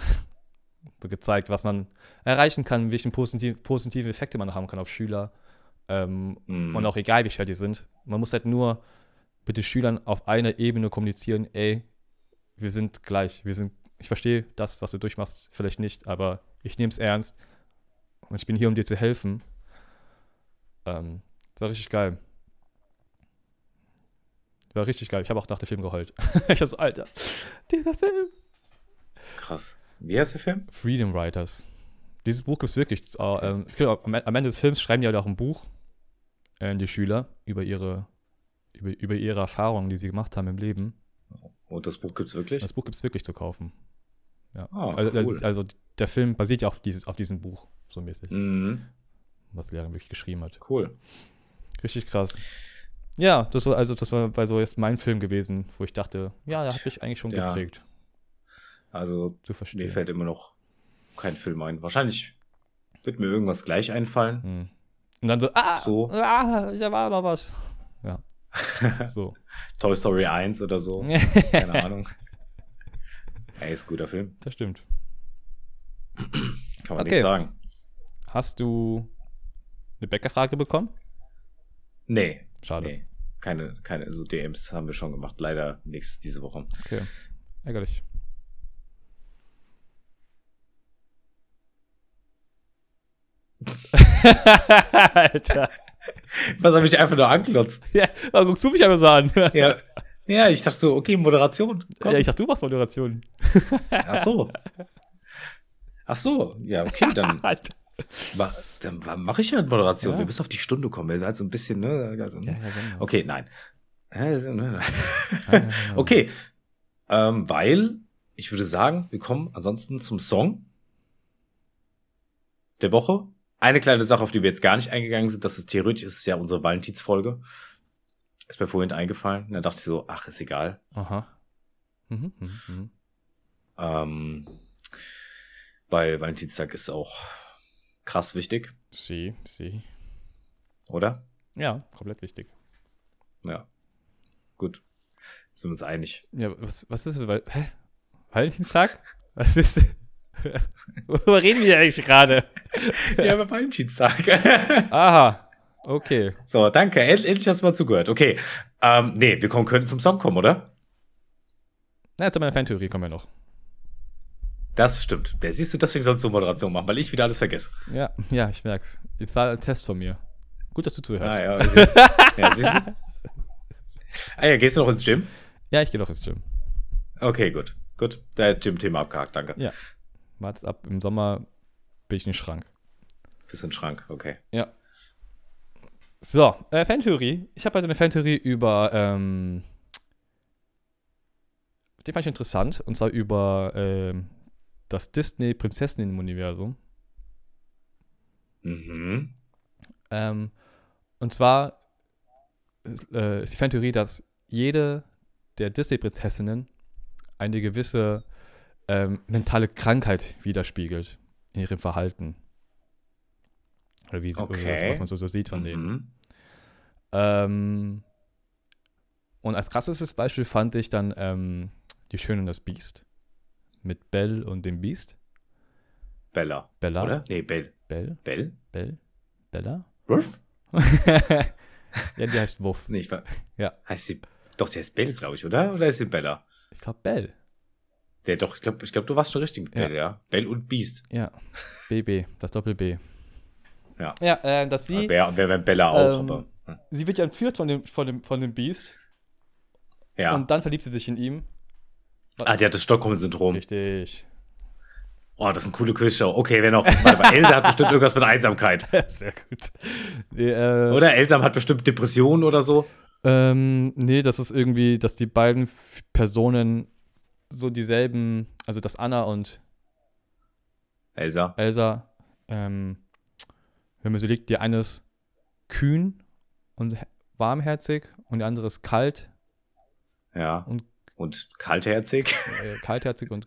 (laughs) so gezeigt, was man erreichen kann, welche positiv, positiven Effekte man haben kann auf Schüler. Ähm, Mhm. Und auch egal, wie schwer die sind. Man muss halt nur mit den Schülern auf einer Ebene kommunizieren, ey, wir sind gleich, wir sind, ich verstehe das, was du durchmachst, vielleicht nicht, aber ich nehme es ernst und ich bin hier, um dir zu helfen. Ähm, das war richtig geil. War richtig geil. Ich habe auch nach dem Film geheult. (laughs) ich war so, Alter, dieser Film. Krass. Wie heißt der Film? Freedom Writers. Dieses Buch gibt es wirklich. Äh, ähm, am Ende des Films schreiben die halt auch ein Buch, äh, die Schüler, über ihre, über, über ihre Erfahrungen, die sie gemacht haben im Leben. Und das Buch gibt es wirklich? Das Buch gibt es wirklich zu kaufen. Ja. Ah, also, cool. also, der Film basiert ja auf, dieses, auf diesem Buch, so mäßig, Mhm. was Lehrer wirklich geschrieben hat. Cool. Richtig krass. Ja, das war also das war bei so jetzt mein Film gewesen, wo ich dachte, ja, da hat mich eigentlich schon Ja. geprägt, Also, zu mir verstehen. fällt immer noch kein Film ein. Wahrscheinlich wird mir irgendwas gleich einfallen. Hm. Und dann so, ah, So. ah, da war noch was. Ja. (laughs) So. Toy Story 1 oder so. (laughs) Keine Ahnung. Ey, ist ein guter Film. Das stimmt. Kann man Okay. nicht sagen. Hast du eine Bäckerfrage bekommen? Nee. Schade. Nee. Keine, keine, so DMs haben wir schon gemacht. Leider nichts diese Woche. Okay. Ärgerlich. Alter. Was habe ich einfach nur anglotzt? Ja, guckst du mich einfach so an. Ja. Ja, ich dachte so, okay, Moderation. Komm. Ja, ich dachte, du machst Moderation. Ach so. Ach so. Ja, okay, dann, (laughs) Alter. ma, dann mache ich ja mit Moderation. Ja. Wir müssen auf die Stunde kommen. Wir sind halt so ein bisschen, ne? Also, Ja, ja, genau. Okay, nein. Ne, ja. (laughs) Okay. Ähm, weil, ich würde sagen, wir kommen ansonsten zum Song der Woche. Eine kleine Sache, auf die wir jetzt gar nicht eingegangen sind, das ist theoretisch, ist es ja unsere Valentinsfolge. Ist mir vorhin eingefallen. Und dann dachte ich so, ach, ist egal. Aha. Mhm, mhm, mhm. Ähm, weil Valentinstag ist auch krass wichtig, Sie, sie. oder? Ja, komplett wichtig. Ja. Gut. Sind wir uns einig. Ja, was, was ist Hä? Valentinstag? Was ist. (laughs) Worüber reden wir eigentlich gerade? (laughs) ja, aber Valentinstag. (laughs) Aha. Okay. so, danke. End, endlich hast du mal zugehört. Okay. Ähm, nee, wir kommen, können zum Song kommen, oder? Na, zu meiner Fantheorie kommen wir noch. Das stimmt. Der siehst du, deswegen sollst du Moderation machen, weil ich wieder alles vergesse. Ja, ja, ich merk's. Es war ein Test von mir. Gut, dass du zuhörst. Ah, ja, siehst, ja, siehst du? Ah ja, gehst du noch ins Gym? Ja, ich gehe doch ins Gym. Okay, gut. Gut. Der Gym-Thema abgehakt, danke. Ja. Wart's ab, im Sommer bin ich in den Schrank. Bisschen Schrank, okay. Ja. So, äh, Fantheorie. Ich habe heute eine Fantheorie über, ähm, die fand ich interessant, und zwar über ähm, das Disney-Prinzessinnen-Universum. Mhm. Ähm, und zwar äh, ist die Fantheorie, dass jede der Disney-Prinzessinnen eine gewisse ähm, mentale Krankheit widerspiegelt in ihrem Verhalten. Oder wie Okay. oder was man so, so sieht von denen. Mhm. Ähm, und als krasses Beispiel fand ich dann ähm, Die Schöne und das Biest. Mit Belle und dem Biest. Bella. Bella. Oder? Nee, Bell. Belle? Bell? Belle? Bella? Ruff? (laughs) ja, die heißt Wuff. Nee, ich war. Ja. Heißt sie. Doch, sie heißt Bell, glaube ich, oder? Oder ist sie Bella? Ich glaube Belle. Der doch, ich glaube, ich glaub, du warst schon richtig mit Ja. Bell, ja. Bell und Beast. Ja. BB, das Doppel-B. Ja. Ja, äh, dass sie, Wer, wer, wer Bella auch, ähm, aber. hm. sie wird ja entführt von dem, von dem, von dem Beast Ja. und dann verliebt sie sich in ihm. ah, die hat das Stockholm-Syndrom. Richtig. Oh, das ist eine coole Quizshow. Okay, wer noch? Warte mal, Elsa hat bestimmt irgendwas mit Einsamkeit. (laughs) Sehr gut. Nee, äh, Oder Elsam hat bestimmt Depressionen oder so. Ähm, nee, das ist irgendwie, dass die beiden Personen so dieselben, also dass Anna und Elsa. Elsa, ähm, wenn man so liegt, die eine ist kühn und he- warmherzig und die andere ist kalt, Ja. Und- Und kaltherzig. (laughs) äh, kaltherzig und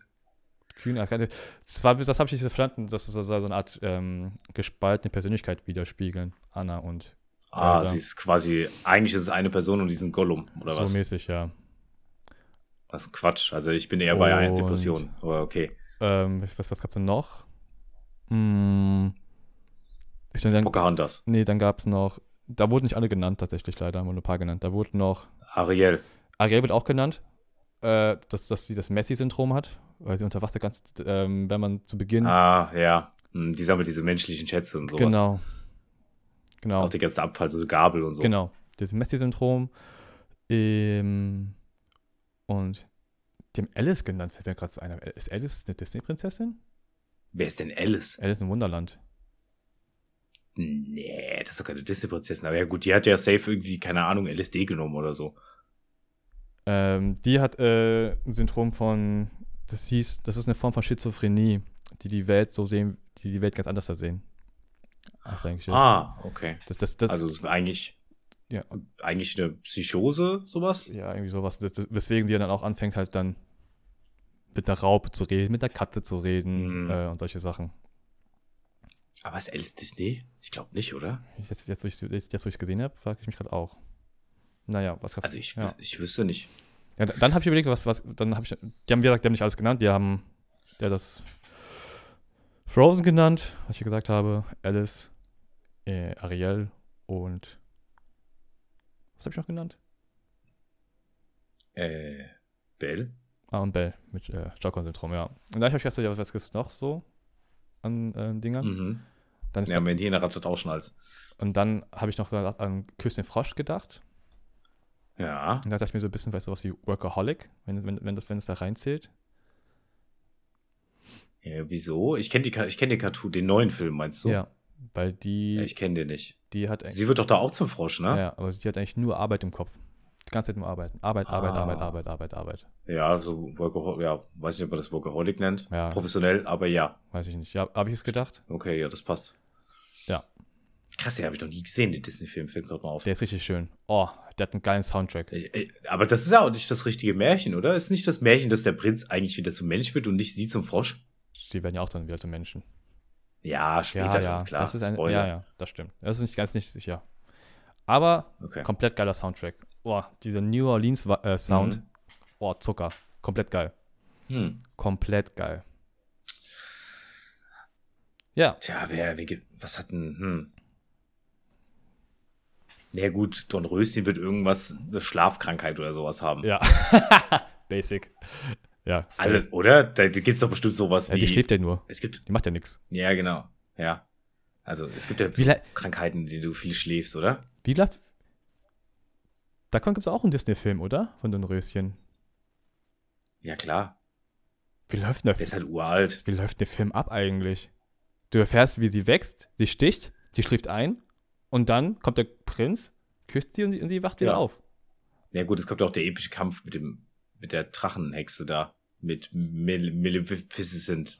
kühn. kalt- Das, war- das habe ich nicht so verstanden, dass es also so eine Art ähm, gespaltene Persönlichkeit widerspiegeln, Anna und Ah, Elsa. sie ist quasi, eigentlich ist es eine Person und die sind Gollum, oder so was? mäßig, ja. Das ist Quatsch. Also ich bin eher bei einer Depression. Aber okay. Ähm, was, was gab's denn noch? Hm, ich dann, Pocahontas. Nee, dann gab es noch, da wurden nicht alle genannt tatsächlich, leider, haben nur ein paar genannt. Da wurde noch, Ariel. Ariel wird auch genannt, äh, dass, dass sie das Messi-Syndrom hat, weil sie unter Wasser ganz, ähm, wenn man zu Beginn, Ah, ja. Hm, Die sammelt diese menschlichen Schätze und sowas. genau, genau, Auch die ganze Abfall, so Gabel und so. genau, dieses Messi-Syndrom. Ähm, und die haben Alice genannt, fällt mir gerade so einer. Ist Alice eine Disney-Prinzessin? Wer ist denn Alice? Alice im Wunderland. Nee, das ist doch keine Disney-Prinzessin. Aber ja gut, die hat ja safe irgendwie, keine Ahnung, LSD genommen oder so. Ähm, die hat äh, ein Syndrom von, das hieß, das ist eine Form von Schizophrenie, die die Welt so sehen, die die Welt ganz anders sehen. Als eigentlich ist. Ah, okay. Das, das, das, Also eigentlich, ja, eigentlich eine Psychose, sowas? ja, irgendwie sowas. Das, das, weswegen sie dann auch anfängt, halt dann mit der Raupe zu reden, mit der Katze zu reden Mhm. äh, und solche Sachen. Aber ist Alice Disney? Ich glaube nicht, oder? Jetzt, jetzt, wo ich es gesehen habe, frage ich mich gerade auch. Naja, was gab's? Also ich, ja. ich wüsste nicht. Ja, da- dann habe ich überlegt, was, was, dann habe ich, die haben, wie gesagt, die haben nicht alles genannt, die haben ja das Frozen genannt, was ich gesagt habe, Alice, äh, Ariel und was habe ich noch genannt? Äh, Belle? Ah, und Belle mit äh, Stockholm-Syndrom, ja. Und dann habe ich gedacht, ja, was gibt's noch so an äh, Dingern? Mhm. Dann ist Ja, mein Hähne rattert auch schon als. und dann habe ich noch so an Küss den Frosch gedacht. Ja. Und da dachte ich mir so ein bisschen, vielleicht sowas wie Workaholic, wenn, wenn, wenn, das, wenn es da reinzählt. ja wieso? Ich kenne die, ich kenn den Cartoon, den neuen Film, meinst du? Ja, weil die, Ja, ich kenne den nicht. die hat Sie wird doch da auch zum Frosch, ne? Ja, aber sie hat eigentlich nur Arbeit im Kopf. Die ganze Zeit nur arbeiten. Arbeit, Arbeit, Ah. Arbeit, Arbeit, Arbeit, Arbeit. Ja, so Workaholic, ja, weiß nicht, ob man das Workaholic nennt. Ja. Professionell, aber ja. Weiß ich nicht. Ja, habe ich es gedacht? Okay, ja, das passt. Ja. Krass, den habe ich noch nie gesehen, den Disney-Film, fällt gerade mal auf. Der ist richtig schön. Oh, der hat einen geilen Soundtrack. Aber das ist ja auch nicht das richtige Märchen, oder? Ist nicht das Märchen, dass der Prinz eigentlich wieder zum Mensch wird und nicht sie zum Frosch? Die werden ja auch dann wieder zu Menschen. Ja, später ja, ja, klar. das ist ein, Spoiler. ja, ja, das stimmt. Das ist nicht ganz nicht sicher. Aber Okay. komplett geiler Soundtrack. Oh, dieser New Orleans äh, Sound. Mhm. Oh, Zucker. Komplett geil. Hm. Komplett geil. Ja, Tja, wer, wer was hat denn, hm. Na ja, gut, Don Röschen wird irgendwas, eine Schlafkrankheit oder sowas haben. ja. (laughs) Basic. Ja, Also, safe. oder? Da gibt's doch bestimmt sowas ja, wie. die schläft ja nur. es gibt, Die macht ja nichts. ja, genau. Ja. Also, es gibt ja so Krankheiten, die du viel schläfst, oder? Wie läuft. Davon gibt es auch einen Disney-Film, oder? Von den Röschen. Ja, klar. Wie läuft Der der, ist halt uralt. wie läuft der Film ab eigentlich? Du erfährst, wie sie wächst, sie sticht, sie schläft ein und dann kommt der Prinz, küsst sie und sie, und sie wacht wieder Ja. auf. Ja, gut, es kommt ja auch der epische Kampf mit dem, mit der Drachenhexe da. Mit Maleficent.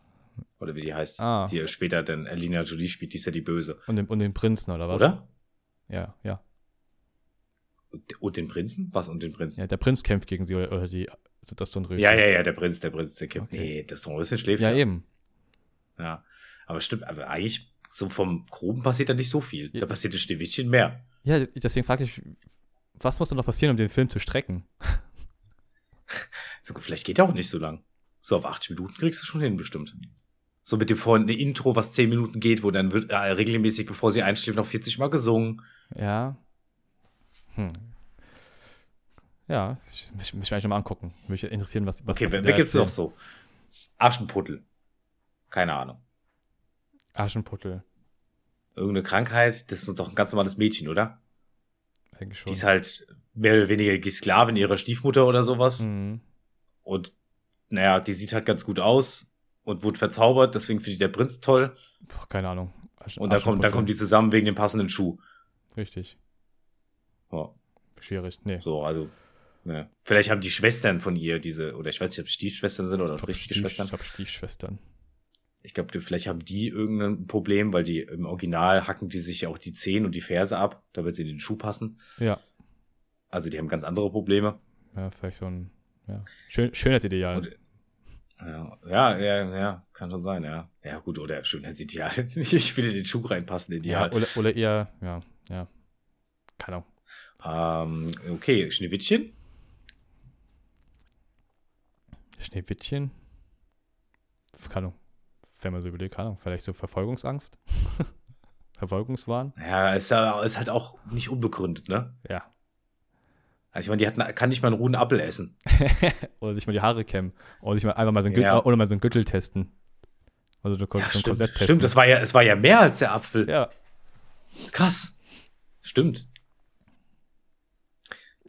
Oder wie die heißt. Ah. Die ja später dann Alina Jolie spielt, die ist ja die Böse. Und den, und den Prinzen, oder was? Oder? Ja, ja. Und, den Prinzen? Was und den Prinzen? Ja, der Prinz kämpft gegen sie oder, oder die, das Dornröschen. Ja, ja, ja, der Prinz, der Prinz, der kämpft. Okay. Nee, das Dornröschen schläft Ja, ja. eben. Ja. Aber stimmt, aber eigentlich, so vom Groben passiert da nicht so viel. Da passiert ein Schneewittchen mehr. Ja, deswegen frage ich, was muss denn noch passieren, um den Film zu strecken? So, vielleicht geht er auch nicht so lang. So auf 80 Minuten kriegst du schon hin, bestimmt. So mit dem vorhin eine Intro, was 10 Minuten geht, wo dann wird äh, regelmäßig, bevor sie einschläft, noch 40 Mal gesungen. Ja. Hm. Ja, ich mich, mich eigentlich mal angucken. Mich interessieren, was, was Okay, wer, gibt's noch so? Aschenputtel. Keine Ahnung. Aschenputtel, Irgendeine Krankheit, das ist doch ein ganz normales Mädchen, oder? eigentlich schon. Die ist halt mehr oder weniger die Sklavin ihrer Stiefmutter oder sowas. Mhm. Und naja, die sieht halt ganz gut aus und wurde verzaubert, deswegen finde ich der Prinz toll. Boah, keine Ahnung. Asch- Und dann kommt, dann kommen die zusammen wegen dem passenden Schuh. Richtig. Ja, Schwierig. Nee. so, also. Ja. Vielleicht haben die Schwestern von ihr diese, oder ich weiß nicht, ob es Stiefschwestern sind oder richtige Stief- Schwestern. Ich glaube, Stiefschwestern. Ich glaube, vielleicht haben die irgendein Problem, weil die im Original hacken die sich ja auch die Zehen und die Ferse ab, damit sie in den Schuh passen. Ja. Also die haben ganz andere Probleme. Ja, vielleicht so ein ja. Schön, Schönheitsideal. Und, ja, ja, ja, ja, kann schon sein, ja. Ja, gut, oder Schönheitsideal. (laughs) ich will in den Schuh reinpassen, ja, ideal. oder, oder eher, ja, ja. Keine Ahnung. Ähm, okay, Schneewittchen. Schneewittchen. Keine Ahnung. Wenn man so überlegt, keine Ahnung. Vielleicht so Verfolgungsangst. (laughs) Verfolgungswahn. Ja, ist ja ist halt auch nicht unbegründet, ne? Ja. Also ich meine, die hat, kann nicht mal einen rohen Apfel essen. (laughs) Oder sich mal die Haare kämmen. Oder sich mal einfach mal so ein Gürtel, Ja. oder mal so ein Gürtel testen. Also du Ja, konntest so ein stimmt, testen. stimmt, das war ja, es war ja mehr als der Apfel. Ja. Krass. Stimmt. (laughs)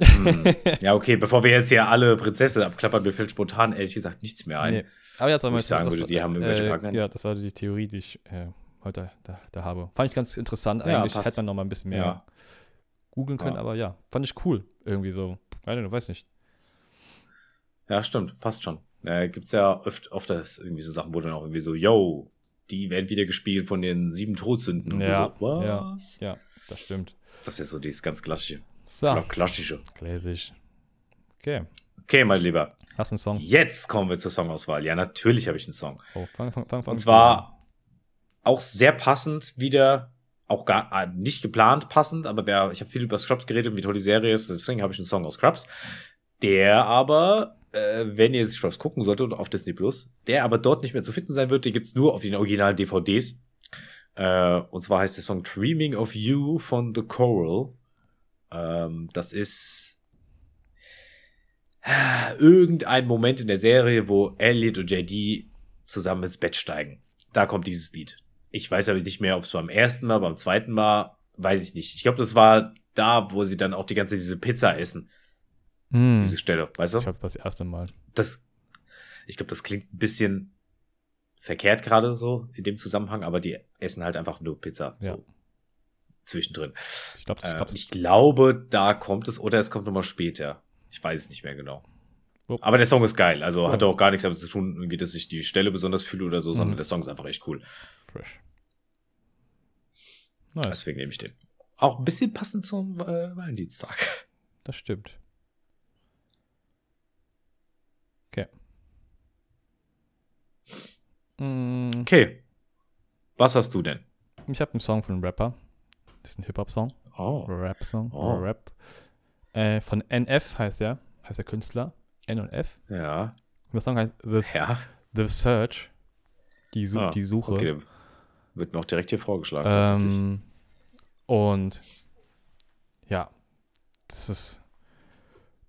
Hm. Ja, okay, bevor wir jetzt hier alle Prinzessinnen abklappern, mir fällt spontan ehrlich gesagt nichts mehr ein. Nee. Aber jetzt Wo einmal ich sagen würde, die haben irgendwelche Krankheiten. Ja, das war die Theorie, die ich äh, heute da, da habe. Fand ich ganz interessant Ja, eigentlich. passt. Hätte man noch mal ein bisschen mehr Ja. Googeln können, Ja. aber ja, fand ich cool. Irgendwie so. I don't know, weiß nicht. Ja, stimmt, passt schon. Äh, gibt's ja oft, oft das irgendwie so Sachen, wo dann auch irgendwie so, yo, die werden wieder gespielt von den sieben Todsünden. Und Ja, du so, was? Ja, das stimmt. Das ist so dieses ganz klassische. So, klassische. gläsig. Okay, Okay, mein Lieber. hast du einen Song? Jetzt kommen wir zur Songauswahl. Ja, natürlich habe ich einen Song. Oh, fang, fang, fang Und zwar auch sehr passend wieder, auch gar äh, nicht geplant passend, aber wer, ich habe viel über Scrubs geredet und wie toll die Serie ist, deswegen habe ich einen Song aus Scrubs. Der aber, äh, wenn ihr Scrubs gucken solltet auf Disney Plus, der aber dort nicht mehr zu finden sein wird, den gibt's nur auf den originalen DVDs. Äh, und zwar heißt der Song Dreaming of You von The Coral. Ähm, das ist irgendein Moment in der Serie, wo Elliot und JD zusammen ins Bett steigen. Da kommt dieses Lied. Ich weiß aber nicht mehr, ob es beim ersten Mal, beim zweiten Mal, weiß ich nicht. Ich glaube, das war da, wo sie dann auch die ganze Zeit diese Pizza essen. Hm, Diese Stelle, weißt ich du? glaube, das erste Mal. Das, ich glaube, das klingt ein bisschen verkehrt gerade so in dem Zusammenhang, aber die essen halt einfach nur Pizza. Ja. So zwischendrin. Ich glaube, das Äh, ich glaube, da kommt es oder es kommt nochmal später. Ich weiß es nicht mehr genau. Oh. Aber der Song ist geil. Also Ja. hat auch gar nichts damit zu tun, dass ich die Stelle besonders fühle oder so, sondern Mhm. der Song ist einfach echt cool. Fresh. Nice, Deswegen nehme ich den. Auch ein bisschen passend zum äh, Valentinstag. (laughs) das stimmt. Okay. Mm, Okay. Was hast du denn? Ich habe einen Song von einem Rapper. Das ist ein Hip-Hop-Song. Oh. Rap-Song. Oh. Rap. Äh, von NF heißt er. Heißt der Künstler. N und F. Ja. Und der Song heißt The, Ja. The Search. Die, Su Ah, die Suche. Okay, wird mir auch direkt hier vorgeschlagen. tatsächlich. Ähm, und ja, das ist.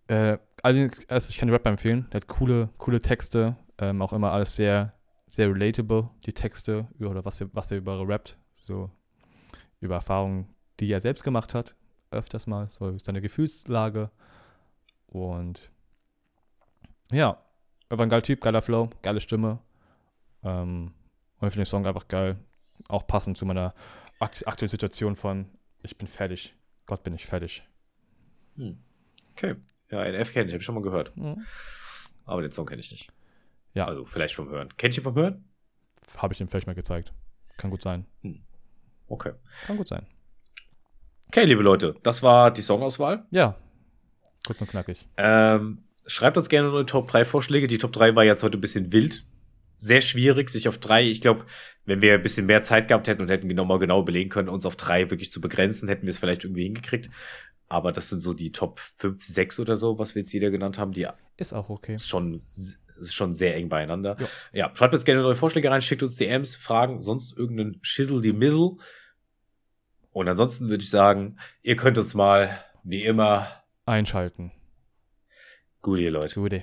Äh, also, also ich kann den Rapper empfehlen. Der hat coole, coole Texte. Ähm, auch immer alles sehr, sehr relatable, die Texte, über- oder was er, was er über rappt. So über Erfahrungen, die er selbst gemacht hat. Öfters mal. So seine Gefühlslage. Und ja, war ein geiler Typ, geiler Flow, geile Stimme. Ähm, und ich finde den Song einfach geil. Auch passend zu meiner akt aktuellen Situation von ich bin fertig. Gott bin ich fertig. Hm. Okay. Ja, NF kenne ich, habe ich schon mal gehört. Mhm. Aber den Song kenne ich nicht. Ja. Also vielleicht vom Hören. Kennt ihr vom Hören? Habe ich dem vielleicht mal gezeigt. Kann gut sein. Okay. Kann gut sein. Okay, liebe Leute, das war die Songauswahl. Ja. Kurz und knackig. Ähm, schreibt uns gerne eure Top 3 Vorschläge. Die Top 3 war jetzt heute ein bisschen wild. Sehr schwierig, sich auf drei, ich glaube, wenn wir ein bisschen mehr Zeit gehabt hätten und hätten genau mal genau belegen können, uns auf drei wirklich zu begrenzen, hätten wir es vielleicht irgendwie hingekriegt. Aber das sind so die Top 5, 6 oder so, was wir jetzt jeder genannt haben, die Ist auch okay. ist schon, ist schon sehr eng beieinander. Ja. Ja, schreibt uns gerne neue Vorschläge rein, schickt uns DMs, Fragen, sonst irgendeinen Schissel die Missel. Und ansonsten würde ich sagen, ihr könnt uns mal, wie immer, Einschalten. gut ihr Leute. Gute.